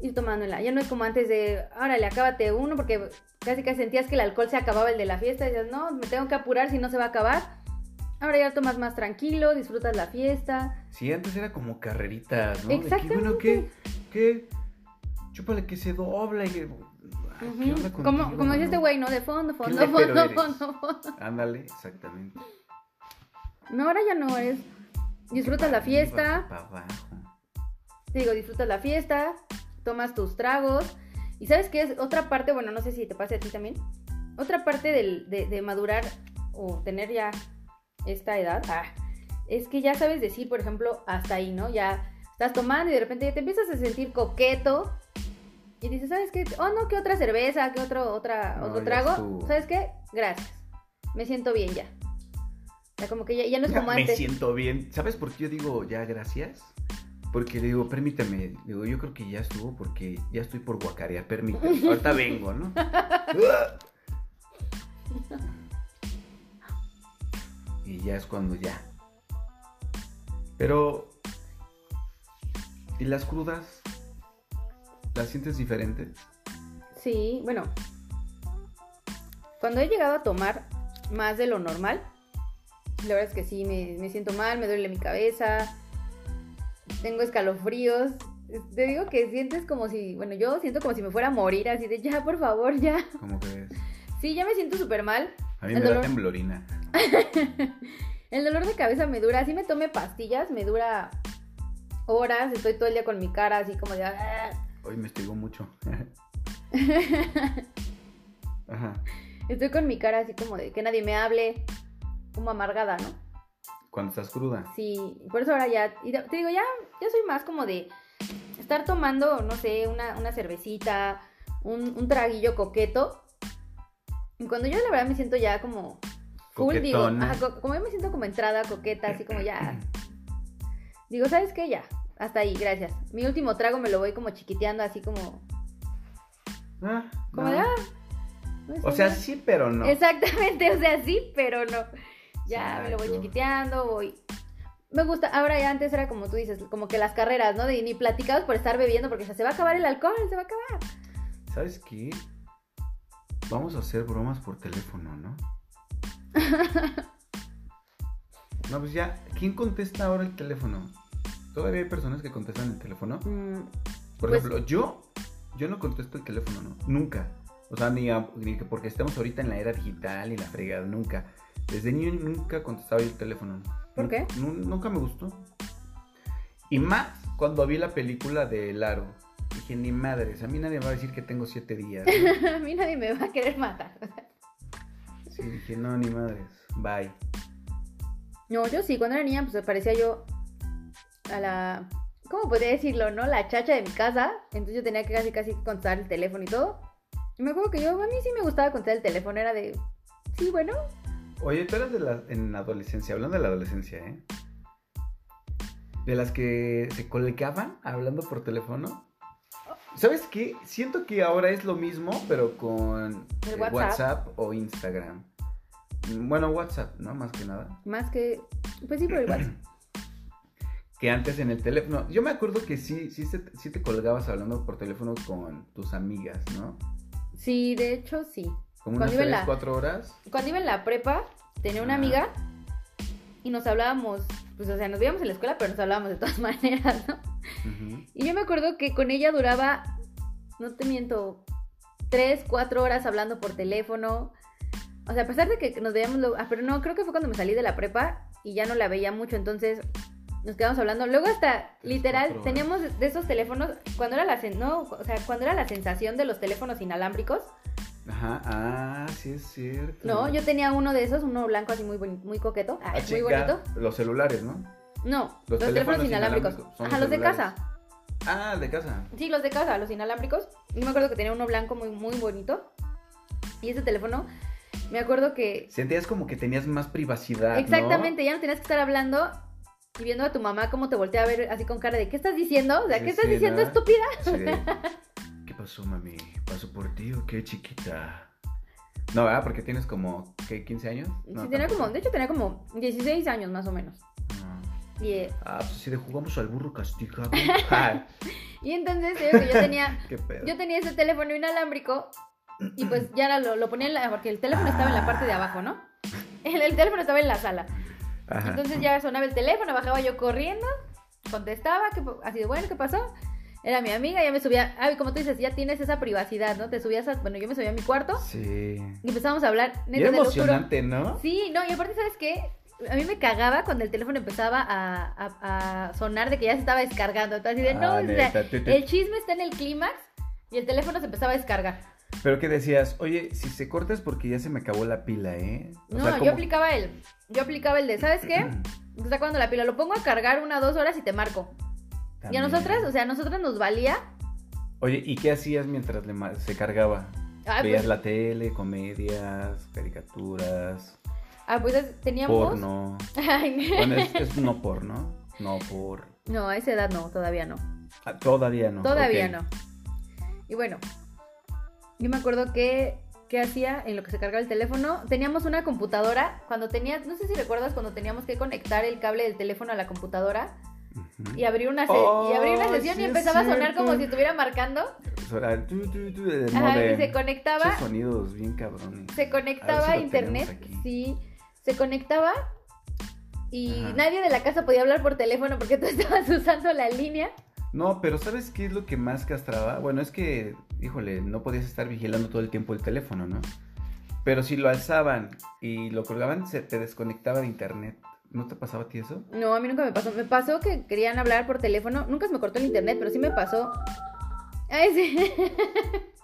ir tomándola. Ya no es como antes de, órale, acábate uno, porque casi que sentías que el alcohol se acababa el de la fiesta. Y dices, no, me tengo que apurar si no se va a acabar. Ahora ya tomas más tranquilo, disfrutas la fiesta. Sí, antes era como carreritas, ¿no? De que, Exactamente. bueno, ¿qué? ¿Qué? Chúpale que se dobla y... que- Ay, ¿qué Ujú. onda Como, como dice este güey, ¿no? De fondo, fondo, fondo, fondo, fondo. Ándale, exactamente. No, ahora ya no es. Disfrutas la fiesta, Para abajo. digo, disfrutas la fiesta, tomas tus tragos. Y sabes qué es otra parte, bueno, no sé si te pase a ti también. Otra parte del- de, de madurar o tener ya esta edad, ah, es que ya sabes decir, por ejemplo, hasta ahí, ¿no? Ya estás tomando y de repente ya te empiezas a sentir coqueto. Y dices, ¿sabes qué? Oh, no, ¿qué otra cerveza? ¿Qué otro, otra, No, otro ya trago? ¿Sabes qué? Gracias. Me siento bien ya. Ya como que ya, ya no es como Me antes. siento bien. ¿Sabes por qué yo digo ya gracias? Porque le digo, permíteme. Digo, yo creo que ya estuvo porque ya estoy por guacarear. Permíteme. Ahorita vengo, ¿no? y ya es cuando ya. Pero. ¿Y las crudas? ¿Las sientes diferentes? Sí, bueno. Cuando he llegado a tomar más de lo normal, la verdad es que sí, me, me siento mal, me duele mi cabeza, tengo escalofríos. Te digo que sientes como si, bueno, yo siento como si me fuera a morir, así de ya, por favor, ya. ¿Cómo crees? Sí, ya me siento súper mal. A mí El me da temblorina. El dolor de cabeza me dura, así me tome pastillas, me dura horas, estoy todo el día con mi cara así como de... "Ah". Hoy me estigó mucho. Ajá. Estoy con mi cara así como de que nadie me hable, como amargada, ¿no? Cuando estás cruda. Sí, por eso ahora ya, y te digo, ya, ya soy más como de estar tomando, no sé, una, una cervecita, un, un traguillo coqueto. Y cuando yo la verdad me siento ya como cool, digo, ajá, como yo me siento como entrada, coqueta, así como ya. Digo, ¿sabes qué? Ya, hasta ahí, gracias. Mi último trago me lo voy como chiquiteando, así como, Ah, como no. de, ah. no O sea, bien. sí, pero no. Exactamente, o sea, sí, pero no. Ya me lo voy chiquiteando, voy. Me gusta, ahora ya antes era como tú dices, como que las carreras, ¿no? De ni platicados por estar bebiendo porque se va a acabar el alcohol, se va a acabar. ¿Sabes qué? Vamos a hacer bromas por teléfono, ¿no? No, pues ya, ¿quién contesta ahora el teléfono? ¿Todavía hay personas que contestan el teléfono? Mm, Por Pues- ejemplo, yo, yo no contesto el teléfono, ¿no? Nunca. O sea, ni, a- ni que porque estemos ahorita en la era digital y la fregada, nunca. Desde niño nunca contestaba yo el teléfono. ¿Por qué? nu- nunca me gustó. Y más cuando vi la película de Laro. Dije, ni madres, a mí nadie me va a decir que tengo siete días. ¿no? a mí nadie me va a querer matar. Sí, dije, no, ni madres, bye. No, yo sí, cuando era niña, pues parecía yo a la. ¿Cómo podría decirlo, no? La chacha de mi casa. Entonces yo tenía que casi, casi contestar el teléfono y todo. Y me acuerdo que yo, a mí sí me gustaba contestar el teléfono, era de. Sí, bueno, Oye, tú eras de la, en la adolescencia, hablando de la adolescencia, ¿eh? De las que se colgaban hablando por teléfono. ¿Sabes qué? Siento que ahora es lo mismo, pero con. WhatsApp o Instagram. Bueno, WhatsApp, ¿no? Más que nada. más que. Pues sí, por el WhatsApp. Que antes en el teléfono. Yo me acuerdo que sí, sí, se- sí te colgabas hablando por teléfono con tus amigas, ¿no? Sí, de hecho, sí. Como Cuando unas iba 3, la- 4 horas. Cuando iba en la prepa, tenía una amiga y nos hablábamos, pues o sea, nos veíamos en la escuela, pero nos hablábamos de todas maneras, ¿no? Y yo me acuerdo que con ella duraba, no te miento, tres, cuatro horas hablando por teléfono. O sea, a pesar de que nos veíamos, lo- ah, pero no, creo que fue cuando me salí de la prepa y ya no la veía mucho, entonces nos quedamos hablando. Luego hasta, literal, teníamos de esos teléfonos, cuando era la, sen- no, o sea, cuando era la sensación de los teléfonos inalámbricos, Ajá, ah, sí es cierto. no, yo tenía uno de esos, uno blanco así muy, boni- muy coqueto, Ah, muy bonito. Los celulares, ¿no? No, Los los, teléfonos, teléfonos inalámbricos. Ajá, los de casa. Ah, de casa. Sí, los de casa, los inalámbricos. Y me acuerdo que tenía uno blanco muy, muy bonito. Y ese teléfono, me acuerdo que. Sentías como que tenías más privacidad. ¿no? Exactamente, ya no tenías que estar hablando y viendo a tu mamá cómo te voltea a ver así con cara de ¿qué estás diciendo? O sea, Sí, ¿qué estás sí, diciendo, ¿no? estúpida? Sí. ¿Qué pasó, mami? ¿Paso por ti o qué, chiquita? No, ¿verdad? Porque tienes como, ¿qué? ¿15 años? No, sí, tenía como, de hecho tenía como 16 años más o menos. No. Y, eh, Ah, pues si le jugamos al burro castigado. Y entonces que yo tenía, yo tenía ese teléfono inalámbrico y pues ya lo, lo ponía en la, porque el teléfono estaba en la parte de abajo, ¿no? El, el teléfono estaba en la sala. Ajá. Entonces ya sonaba el teléfono, bajaba yo corriendo, contestaba, ¿qué pa- así de bueno, ¿qué pasó? Era mi amiga, ya me subía, ah, y como tú dices, ya tienes esa privacidad, ¿no? Te subías a, bueno, yo me subía a mi cuarto Sí. y empezábamos a hablar, Y era emocionante, ¿no? Sí, no, y aparte, ¿sabes qué? A mí me cagaba cuando el teléfono empezaba a, a- a sonar de que ya se estaba descargando. Entonces, así de, no, Ah, o sea, el chisme está en el clímax y el teléfono se empezaba a descargar. Pero que decías, oye, si se corta es porque ya se me acabó la pila, ¿eh? O No, sea, yo aplicaba el, yo aplicaba el de, ¿sabes qué? Está cuando la pila lo pongo a cargar una dos horas y te marco. Y a nosotras, o sea, a nosotras nos valía. Oye, ¿y qué hacías mientras le se cargaba? Ah, Veías pues, la tele, comedias, caricaturas, ah, pues teníamos. porno. Ay, Bueno, es, es no porno, no por No, a esa edad no, todavía no. Ah, todavía no. Todavía no. Y bueno, yo me acuerdo que, que hacía en lo que se cargaba el teléfono. Teníamos una computadora. Cuando tenías, no sé si recuerdas cuando teníamos que conectar el cable del teléfono a la computadora y abrir una, Oh, y abrir una sesión sí y empezaba a sonar como si estuviera marcando. Tu, tu, tu, Ajá, y se conectaba. Sonidos bien cabrones. se conectaba A si internet, sí, se conectaba y Ajá. nadie de la casa podía hablar por teléfono porque tú estabas usando la línea. No, pero ¿sabes qué es lo que más castraba? Bueno, es que, híjole, no podías estar vigilando todo el tiempo el teléfono, ¿no? Pero si lo alzaban y lo colgaban, se te desconectaba de internet. ¿No te pasaba a ti eso? No, a mí nunca me pasó. Me pasó que querían hablar por teléfono. Nunca se me cortó el internet, pero sí me pasó. Ay, sí.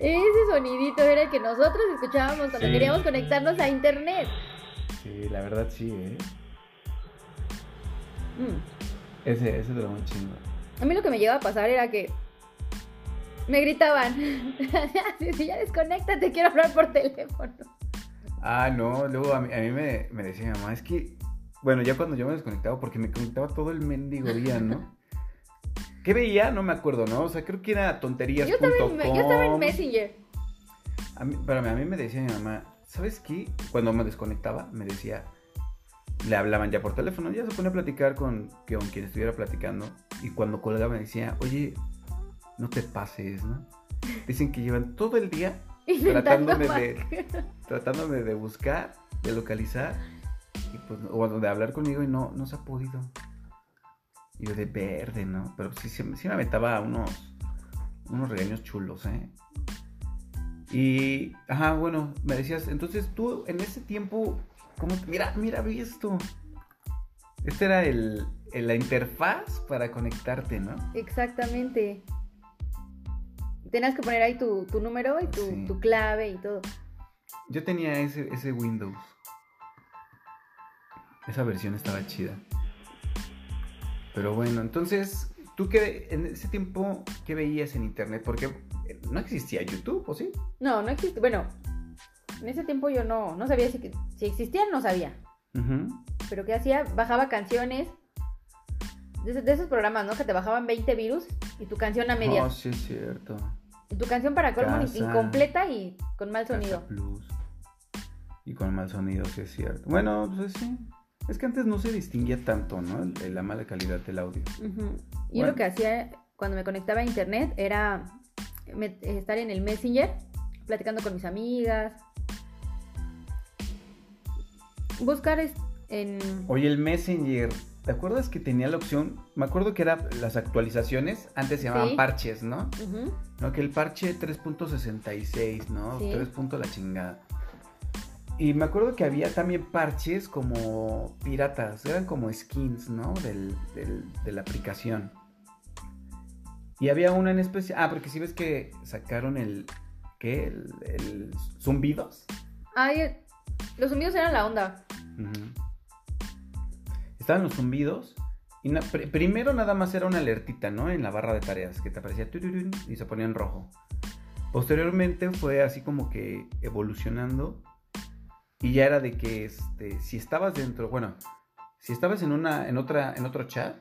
Ese sonidito era el que nosotros escuchábamos cuando Sí. queríamos conectarnos a internet. Sí, la verdad sí, ¿eh? Mm. Ese, ese duró un chingo. A mí lo que me llegaba a pasar era que me gritaban, ya desconéctate, quiero hablar por teléfono. Ah, no, luego a mí, a mí me, me decía mi mamá, es que, bueno, ya cuando yo me desconectaba, porque me conectaba todo el mendigo día, ¿no? ¿Qué veía? No me acuerdo, ¿no? O sea, creo que era tonterías. Yo estaba, en, yo estaba en Messenger. A mí, a mí me decía mi mamá, ¿sabes qué? Cuando me desconectaba, me decía, le hablaban ya por teléfono, ya se ponía a platicar con, que- con quien estuviera platicando. Y cuando colgaba me decía, oye, no te pases, ¿no? Dicen que llevan todo el día tratándome de, tratándome de buscar, de localizar, y pues, o de hablar conmigo y no, no se ha podido. Y yo de verde, ¿no? Pero sí, sí, sí me aventaba unos, unos regaños chulos, ¿eh? Y, ajá, bueno, me decías, entonces tú en ese tiempo, ¿cómo? Mira, mira, ve esto. Este era el, el- la interfaz para conectarte, ¿no? Exactamente. Tenías que poner ahí tu, tu número y tu, Sí. tu clave y todo. Yo tenía ese, ese Windows. Esa versión estaba chida. Pero bueno, entonces, ¿tú qué, en ese tiempo, qué veías en internet? Porque no existía YouTube, ¿o sí? No, no existe. Bueno, en ese tiempo yo no, no sabía si, si existían, no sabía. Pero ¿qué hacía? Bajaba canciones de, esos- de esos programas, ¿no? Que te bajaban 20 virus y tu canción a Oh, medias. sí, es cierto. Y tu canción para colmo incompleta y con mal sonido. Plus. Y con mal sonido, sí es cierto. Bueno, pues sí. Es que antes no se distinguía tanto, ¿no? El- el- la mala calidad del audio. Ujú. Y Bueno. lo que hacía cuando me conectaba a internet era estar en el Messenger, platicando con mis amigas. Buscar es- en... Oye, el Messenger, ¿te acuerdas que tenía la opción? Me acuerdo que eran las actualizaciones, antes se llamaban Sí. parches, ¿no? No, que el parche 3.66, ¿no? Sí. 3. punto la chingada. Y me acuerdo que había también parches como piratas, eran como skins, ¿no? Del, del- de la aplicación. Y había una en especial. Ah, porque si ves que sacaron el. ¿Qué? El, el zumbidos. Ay, los zumbidos eran la onda. Estaban los zumbidos. Y na- pr- primero nada más era una alertita, ¿no? En la barra de tareas, que te aparecía y se ponía en rojo. Posteriormente fue así como que evolucionando. Y ya era de que este, si estabas dentro, bueno, si estabas en una, en otra, en otro chat,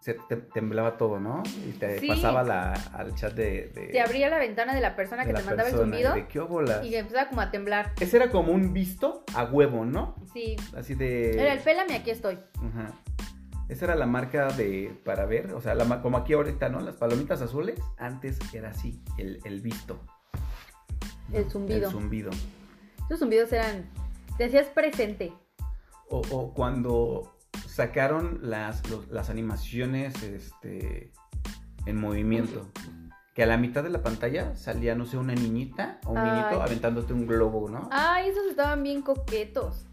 se te temblaba todo, ¿no? Y te Sí. pasaba la- al chat de, de- Te abría la ventana de la persona de que la te mandaba el zumbido de qué y empezaba como a temblar. Ese era como un visto a huevo, ¿no? Sí. Así de. Era el pélame, aquí estoy. Ajá. Esa era la marca de para ver, o sea, la como aquí ahorita, ¿no? Las palomitas azules, antes era así, el, el visto. El zumbido. El zumbido. Esos zumbidos eran... Te hacías presente. O, o cuando sacaron las, los- las animaciones este, en movimiento. Que a la mitad de la pantalla salía, no sé, una niñita o un Ay. niñito aventándote un globo, ¿no? Ay, esos estaban bien coquetos.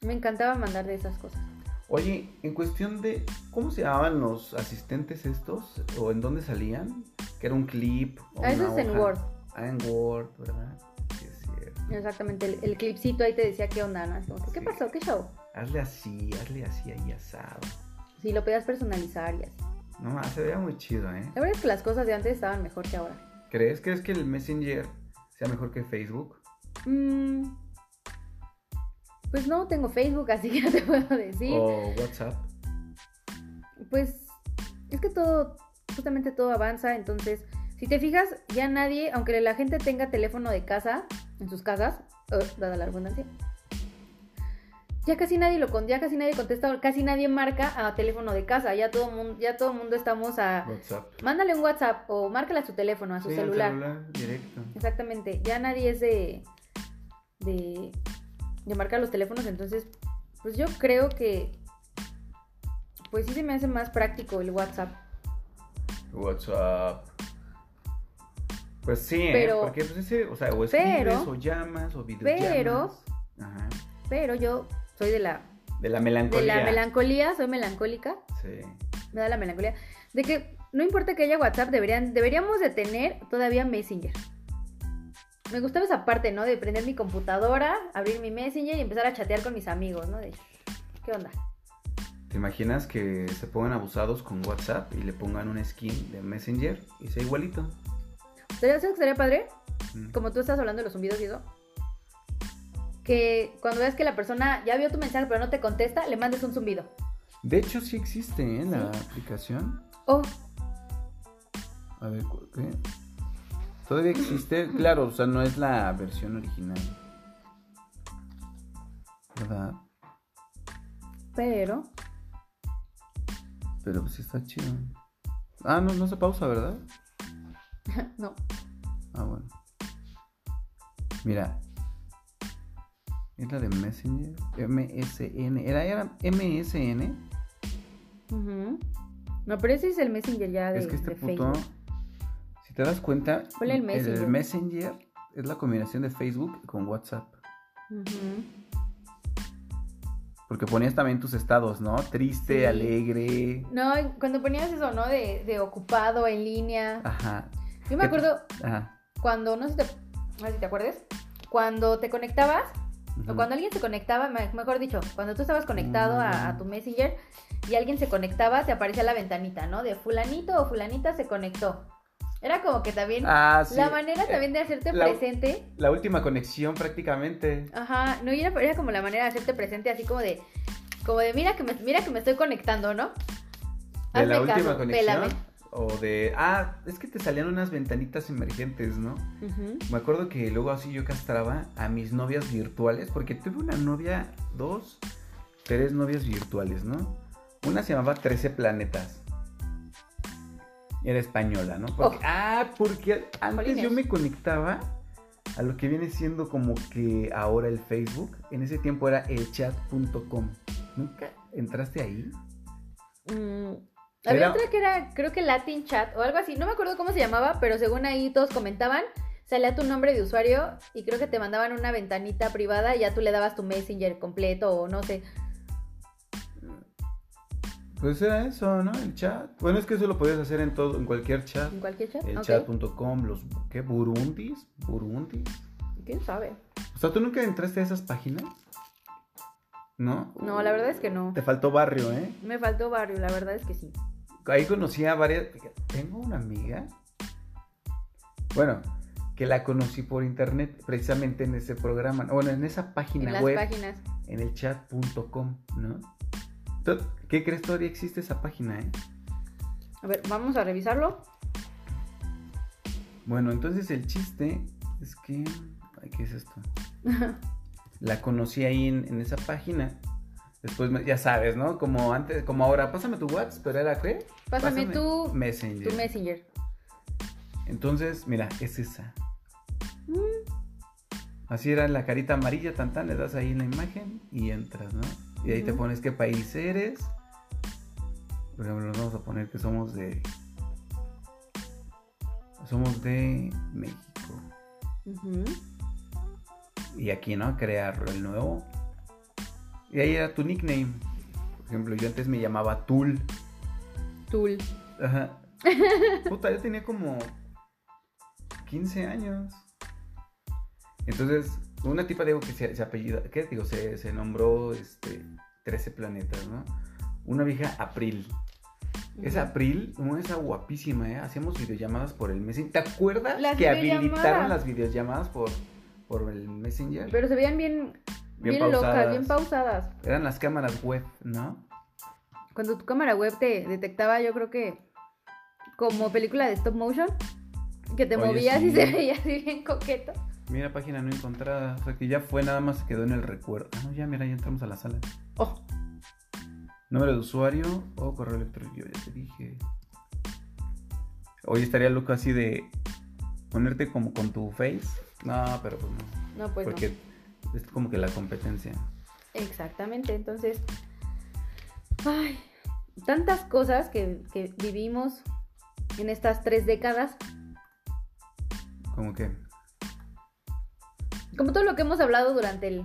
Me encantaba mandar de esas cosas. Oye, en cuestión de, ¿cómo se llamaban los asistentes estos? ¿O en dónde salían? Que era un clip. o Ah, eso es en. Word. Ah, en Word, ¿verdad? Sí, es cierto. Exactamente, el, el clipcito ahí te decía qué onda, ¿no? ¿Qué Sí. pasó? ¿Qué show? Hazle así, hazle así ahí asado. Sí, lo podías personalizar y así. No, más, se veía muy chido, ¿eh? La verdad es que las cosas de antes estaban mejor que ahora. ¿Crees? ¿Crees que el Messenger sea mejor que Facebook? Mm, Pues no tengo Facebook, así que no te puedo decir. O WhatsApp. Pues es que todo, justamente todo avanza, entonces, si te fijas, ya nadie, aunque la gente tenga teléfono de casa, en sus casas, uh, dada la abundancia, ya casi nadie lo con, ya casi nadie contesta, casi nadie marca a teléfono de casa, ya todo mundo, ya todo mundo estamos a WhatsApp. mándale un WhatsApp o márcale a su teléfono, a su Sí, celular. celular, directo. Exactamente, ya nadie es de, de, de marcar los teléfonos, entonces, pues yo creo que, pues sí se me hace más práctico el WhatsApp. WhatsApp. Pues sí, ¿eh? Pero- porque pues ese, o sea, o escribes, pero- o llamas, o videollamas. pero- Ajá. Pero yo soy de la, De la de melancolía. la melancolía, soy melancólica, Sí. me da la melancolía, de que no importa que haya WhatsApp, deberían, deberíamos de tener todavía Messenger. Me gustaba esa parte, ¿no? De prender mi computadora, abrir mi Messenger y empezar a chatear con mis amigos, ¿no? De, ¿qué onda? ¿Te imaginas que se pongan abusados con WhatsApp y le pongan un skin de Messenger y sea igualito? ¿Sabes qué estaría padre? Mm. Como tú estás hablando de los zumbidos y eso. Que cuando veas que la persona ya vio tu mensaje pero no te contesta, le mandes un zumbido. De hecho, sí existe ¿eh? la aplicación. Oh, A ver, ¿cu- ¿qué? Todavía existe, claro, o sea, no es la versión original. ¿Verdad? pero. Pero pues sí está chido. Ah, no, no se pausa, ¿verdad? no. Ah, bueno. Mira. Es la de Messenger. MSN. ¿Era, era MSN? Ujú. No, pero ese es el Messenger ya de, es que este puto. Facebook. Si te das cuenta, Ponle el Messenger. Messenger es la combinación de Facebook con WhatsApp. Porque ponías también tus estados, ¿no? Triste, Sí. alegre. No, cuando ponías eso, ¿no? De, de ocupado, en línea. Ajá. Yo me ¿Qué te- acuerdo Ajá. cuando, no sé si te, no sé si te acuerdas, cuando te conectabas, o cuando alguien se conectaba, me- mejor dicho, cuando tú estabas conectado a, a tu Messenger y alguien se conectaba, te aparecía la ventanita, ¿no? De fulanito o fulanita se conectó. Era como que también Ah, sí. la manera Eh, también de hacerte la- presente. La última conexión prácticamente. Ajá, no, era, era como la manera de hacerte presente, así como de, como de mira que me, mira que me estoy conectando, ¿no? De la Hazme última caso, conexión. pélame. O de. Ah, es que te salían unas ventanitas emergentes, ¿no? Me acuerdo que luego así yo castraba a mis novias virtuales, porque tuve una novia, dos, tres novias virtuales, ¿no? Una se llamaba 13 Planetas. Era española, ¿no? Porque- Oh. Ah, porque antes yo me conectaba a lo que viene siendo como que ahora el Facebook. En ese tiempo era elchat.com. ¿Nunca entraste ahí? Mm, había Era- otra que era, creo que Latin Chat o algo así, no me acuerdo cómo se llamaba, pero según ahí todos comentaban, salía tu nombre de usuario y creo que te mandaban una ventanita privada y ya tú le dabas tu Messenger completo o no sé. Pues era eso, ¿no? El chat. Bueno, es que eso lo podías hacer en todo, en cualquier chat. ¿En cualquier chat? El chat.com, los ¿qué? Burundis, Burundis. ¿Quién sabe? O sea, ¿tú nunca entraste a esas páginas? ¿No? No, la verdad es que no. Te faltó barrio, ¿eh? Me faltó barrio, la verdad es que sí. Ahí conocí a varias. Tengo una amiga. Bueno, que la conocí por internet, precisamente en ese programa. Bueno, en esa página En las web, páginas. en el chat.com, ¿no? ¿Tú- ¿Qué crees todavía existe esa página, eh? A ver, vamos a revisarlo. Bueno, entonces el chiste es que. Ay, ¿qué es esto? La conocí ahí en, en esa página. Después, ya sabes, ¿no? Como antes, como ahora, pásame tu WhatsApp, pero era qué? Pásame tu- Messenger. Tu Messenger. Entonces, mira, es esa. Mm, Así era la carita amarilla, tan tan, le das ahí en la imagen y entras, ¿no? Y ahí te pones qué país eres. Por ejemplo, nos vamos a poner que somos de. Somos de México. Y aquí, ¿no? Crear el nuevo. Y ahí era tu nickname. Por ejemplo, yo antes me llamaba Tul. Tool. Ajá. Puta, yo tenía como 15 años. Entonces, una tipa digo que se, se apellida, ¿qué digo? Se, se nombró este 13 planetas, ¿no? Una vieja April. Ujú. April, como esa guapísima, ¿eh? Hacíamos videollamadas por el Messenger. ¿Te acuerdas Las que habilitaron las videollamadas por, por el Messenger? Pero se veían bien. Bien, locas, bien pausadas. Eran las cámaras web, ¿no? Cuando tu cámara web te detectaba, yo creo que como película de stop motion, que te Oye, movías y se veía así bien coqueto. Mira, página no encontrada. O sea que ya fue, nada más se quedó en el recuerdo. Ah, no, ya, mira, ya entramos a la sala. Oh, Número de usuario o correo electrónico, ya te dije. Oye, estaría loco así de ponerte como con tu face. No, pero pues no. no, pues no. Es como que la competencia. Exactamente, entonces, ay, tantas cosas que, que vivimos en estas tres décadas, Como que. como todo lo que hemos hablado durante el,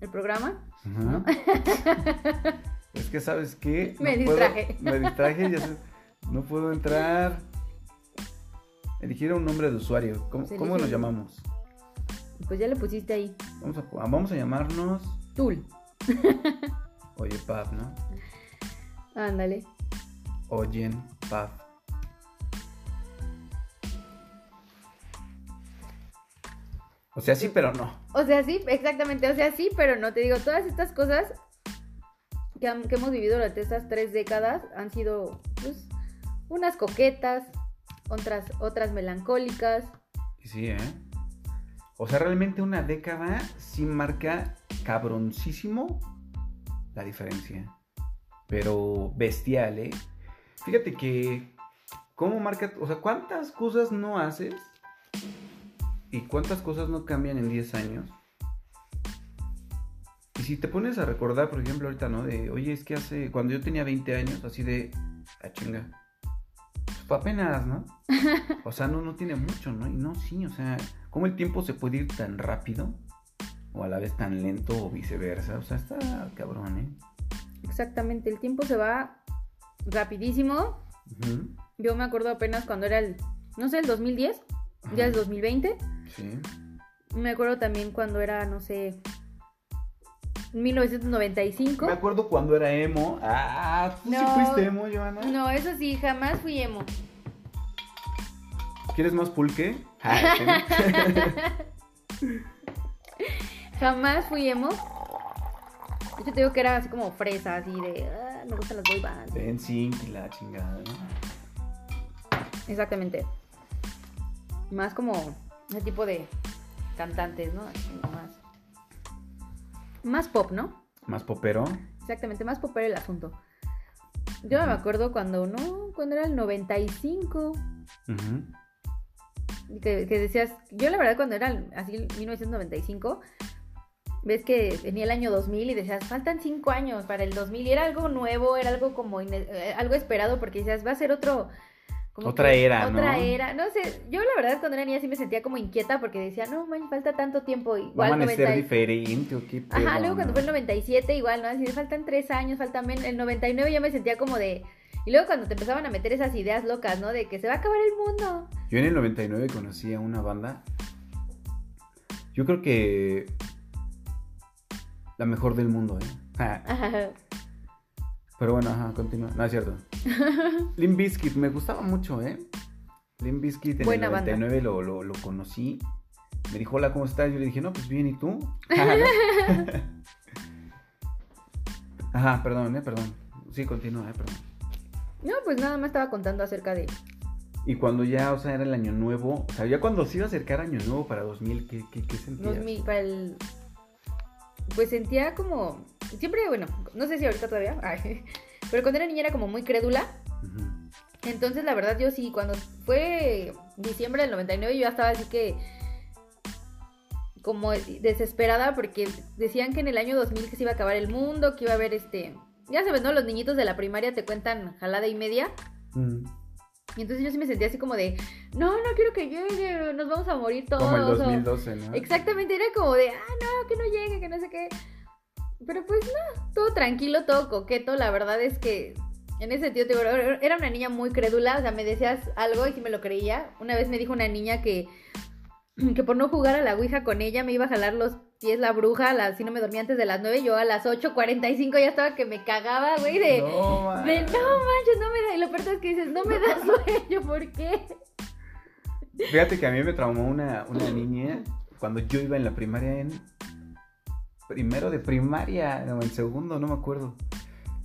el programa. Es que, ¿sabes qué? Me puedo- distraje. me distraje, ya sé, no puedo entrar. Elegir un nombre de usuario. ¿Cómo, cómo nos llamamos? Pues ya le pusiste ahí, Vamos a, vamos a llamarnos Tul, Oye Paf, ¿no? ándale. Oyen Paf. O sea, sí, pero no. O sea, sí, exactamente, o sea, sí, pero no, te digo, todas estas cosas que, han- que hemos vivido durante estas tres décadas han sido, pues, unas coquetas, otras, otras melancólicas, Sí, ¿eh? O sea, realmente una década sí marca cabroncísimo la diferencia. Pero bestial, ¿eh? Fíjate que, ¿cómo marca? O sea, ¿cuántas cosas no haces? ¿Y cuántas cosas no cambian en 10 años? Y si te pones a recordar, por ejemplo, ahorita, ¿no? De, oye, es que hace, cuando yo tenía 20 años, así de, a chinga. Apenas, ¿no? O sea, no, no tiene mucho, ¿no? Y no, sí, o sea, ¿cómo el tiempo se puede ir tan rápido? O a la vez tan lento o viceversa. O sea, está cabrón, ¿eh? exactamente, el tiempo se va rapidísimo. Yo me acuerdo apenas cuando era el, no sé, el 2010, ya es ajá, 2020. Sí. Me acuerdo también cuando era, no sé, 1995. Me acuerdo cuando era emo. Ah, ¿tú sí No. fuiste emo, Joana? No, eso sí, jamás fui emo. ¿Quieres más pulque? Ah, sí. Jamás fui emo. Yo te digo que era así como fresa, así de, ah, me gustan las boy bands. De NSYNC y la chingada, ¿no? Exactamente. Más como ese tipo de cantantes, ¿no? Así más. Más pop, ¿no? Más popero. Exactamente, más pop era el asunto. Yo me acuerdo cuando, ¿no? Cuando era el 95. Ujú. y Que, que decías, yo la verdad cuando era así el 1995, ves que venía el año 2000 y decías, faltan 5 años para el 2000 y era algo nuevo, era algo como eh, algo esperado porque decías, va a ser otro... como Otra que era, Otra ¿no? era, no sé, yo la verdad cuando era niña sí me sentía como inquieta porque decía, no, man, falta tanto tiempo, ¿Va a igual amanecer 90 diferente o qué pedo, Ajá, luego cuando fue el 97 igual, ¿no? Así de, faltan 3 años, faltan menos, el 99 yo me sentía como de... Y luego cuando te empezaban a meter esas ideas locas, ¿no? De que se va a acabar el mundo. Yo en el 99 conocí a una banda. Yo creo que. La mejor del mundo, ¿eh? Ajá. Pero bueno, ajá, continúa. No, es cierto. Limp Bizkit, me gustaba mucho, ¿eh? Limp Bizkit en Buena el banda. 99 lo, lo, lo conocí. Me dijo, hola, ¿cómo estás? Yo le dije, no, pues bien, ¿y tú? Ajá, perdón, ¿eh? Perdón. Sí, continúa, ¿eh? Perdón. No, pues nada más estaba contando acerca de... Y cuando ya, o sea, era el año nuevo, o sea, ya cuando se iba a acercar año nuevo para 2000, ¿qué, qué, qué sentías? 2000, para el... Pues sentía como... Siempre, bueno, no sé si ahorita todavía, ay, pero cuando era niña era como muy crédula. Entonces, la verdad, yo sí, cuando fue diciembre del 99, yo ya estaba así que... Como desesperada porque decían que en el año 2000 que se iba a acabar el mundo, que iba a haber este... Ya sabes, ¿no? Los niñitos de la primaria te cuentan jalada y media. Mm. Y entonces yo sí me sentía así como de, no, no quiero que llegue, nos vamos a morir todos. Como el o- 2012, ¿no? Exactamente, era como de, ah, no, que no llegue, que no sé qué. Pero pues no, todo tranquilo, todo coqueto. La verdad es que en ese sentido te digo, era una niña muy crédula, o sea, me decías algo y sí me lo creía. Una vez me dijo una niña que, que por no jugar a la Ouija con ella me iba a jalar los pies la bruja, a las- si no me dormía antes de las 9, yo a las 8.45 ya estaba que me cagaba, güey, de... No, man. De no manches, no me da. Y lo peor es que dices, no me da sueño, ¿por qué? Fíjate que a mí me traumó una, una niña cuando yo iba en la primaria en primero de primaria, o en segundo, no me acuerdo.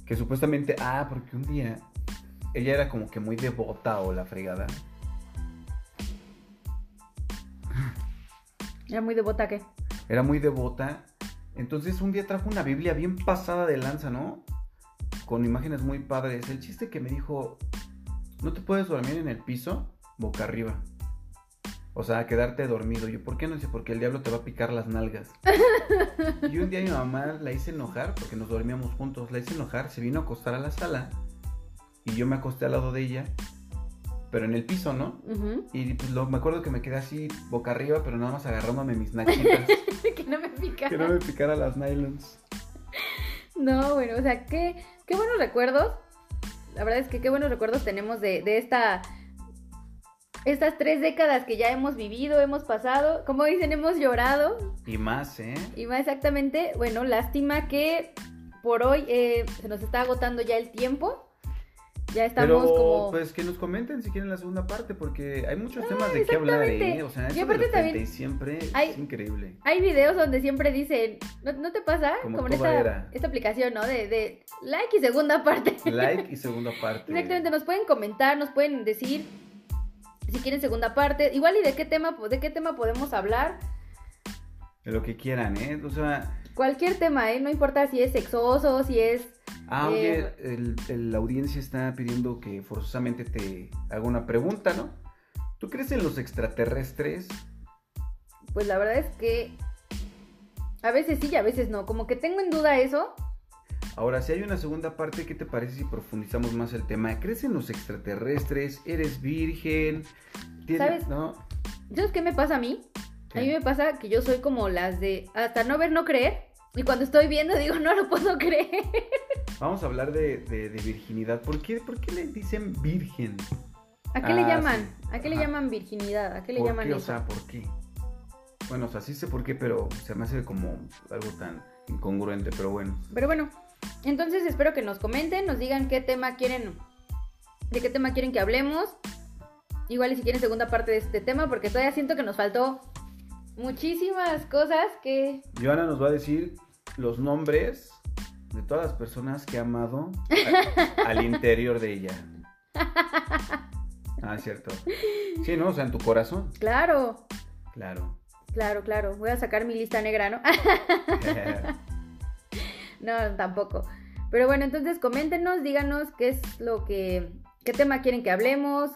Que supuestamente, ah, porque un día ella era como que muy devota o la fregada. ¿Era muy devota qué? Era muy devota. Entonces un día trajo una Biblia bien pasada de lanza, ¿no? Con imágenes muy padres. El chiste que me dijo, no te puedes dormir en el piso boca arriba. O sea, quedarte dormido. Yo, ¿por qué no? Dice, porque el diablo te va a picar las nalgas. y un día mi mamá la hice enojar, porque nos dormíamos juntos, la hice enojar, se vino a acostar a la sala. Y yo me acosté al lado de ella, pero en el piso, ¿no? Y pues lo, me acuerdo que me quedé así boca arriba, pero nada más agarrándome mis nachitas. que no me picara. que no me picara las nylons. No, bueno, o sea, qué, qué buenos recuerdos. La verdad es que qué buenos recuerdos tenemos de, de esta. Estas tres décadas que ya hemos vivido, hemos pasado, como dicen, hemos llorado. Y más, ¿eh? Y más exactamente, bueno, lástima que por hoy eh, se nos está agotando ya el tiempo. Ya estamos Pero como. pues que nos comenten si quieren la segunda parte, porque hay muchos Ah, temas de qué hablar. ¿eh? O sea, Y eso aparte de repente también y siempre hay- es increíble. Hay videos donde siempre dicen, ¿no, no te pasa? Como en esta, esta aplicación, ¿no? De, de like y segunda parte. Like y segunda parte. Exactamente, nos pueden comentar, nos pueden decir si quieren segunda parte, igual y de qué tema, de qué tema podemos hablar. De lo que quieran, ¿eh? O sea, Cualquier tema, ¿eh? No importa si es sexoso, si es... ah, Eh, oye, el- el- la audiencia está pidiendo que forzosamente te haga una pregunta, ¿no? ¿Tú crees en los extraterrestres? Pues la verdad es que a veces sí y a veces no. Como que tengo en duda eso. Ahora, si hay una segunda parte, ¿qué te parece si profundizamos más el tema? ¿Crees en los extraterrestres? ¿Eres virgen? ¿Tienes- ¿Sabes? ¿No? ¿Sabes qué me pasa a mí? A mí me pasa que yo soy como las de hasta no ver, no creer. Y cuando estoy viendo digo, no lo puedo creer. Vamos a hablar de, de- de virginidad. ¿Por qué, ¿Por qué le dicen virgen? ¿A qué le Ah, llaman? sí. ¿A qué le Ajá. llaman virginidad? ¿A qué le ¿Por llaman qué? O eso? sea, ¿por qué? Bueno, o sea, sí sé por qué, pero se me hace como algo tan incongruente, pero bueno. Pero bueno, entonces espero que nos comenten, nos digan qué tema quieren, de qué tema quieren que hablemos. Igual y si quieren segunda parte de este tema, porque todavía siento que nos faltó muchísimas cosas que... Joana nos va a decir los nombres de todas las personas que ha amado a- al interior de ella. Ah, cierto. Sí, ¿no? O sea, en tu corazón. Claro, Claro. claro, claro. Voy a sacar mi lista negra, ¿no? no, tampoco. Pero bueno, entonces coméntenos, díganos qué es lo que... qué tema quieren que hablemos,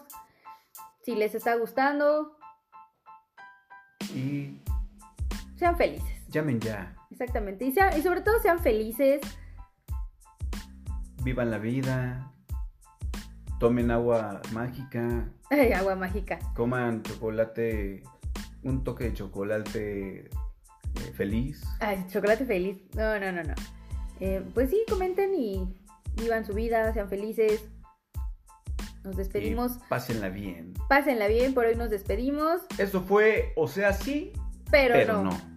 si les está gustando, y sean felices. llamen ya. Exactamente. Y, sea- y sobre todo sean felices. Vivan la vida. Tomen agua mágica. Ay, agua mágica. Coman chocolate. Un toque de chocolate eh, feliz. Ay, chocolate feliz. No, no, no, no. Eh, pues sí, comenten y vivan su vida, sean felices. Nos despedimos. Y pásenla bien. Pásenla bien, por hoy nos despedimos. Eso fue, o sea, sí, Pero, pero, no. no.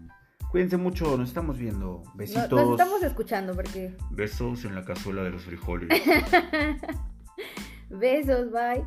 Cuídense mucho, nos estamos viendo. No- Besitos. Nos estamos escuchando porque. Besos en la cazuela de los frijoles. Besos, bye.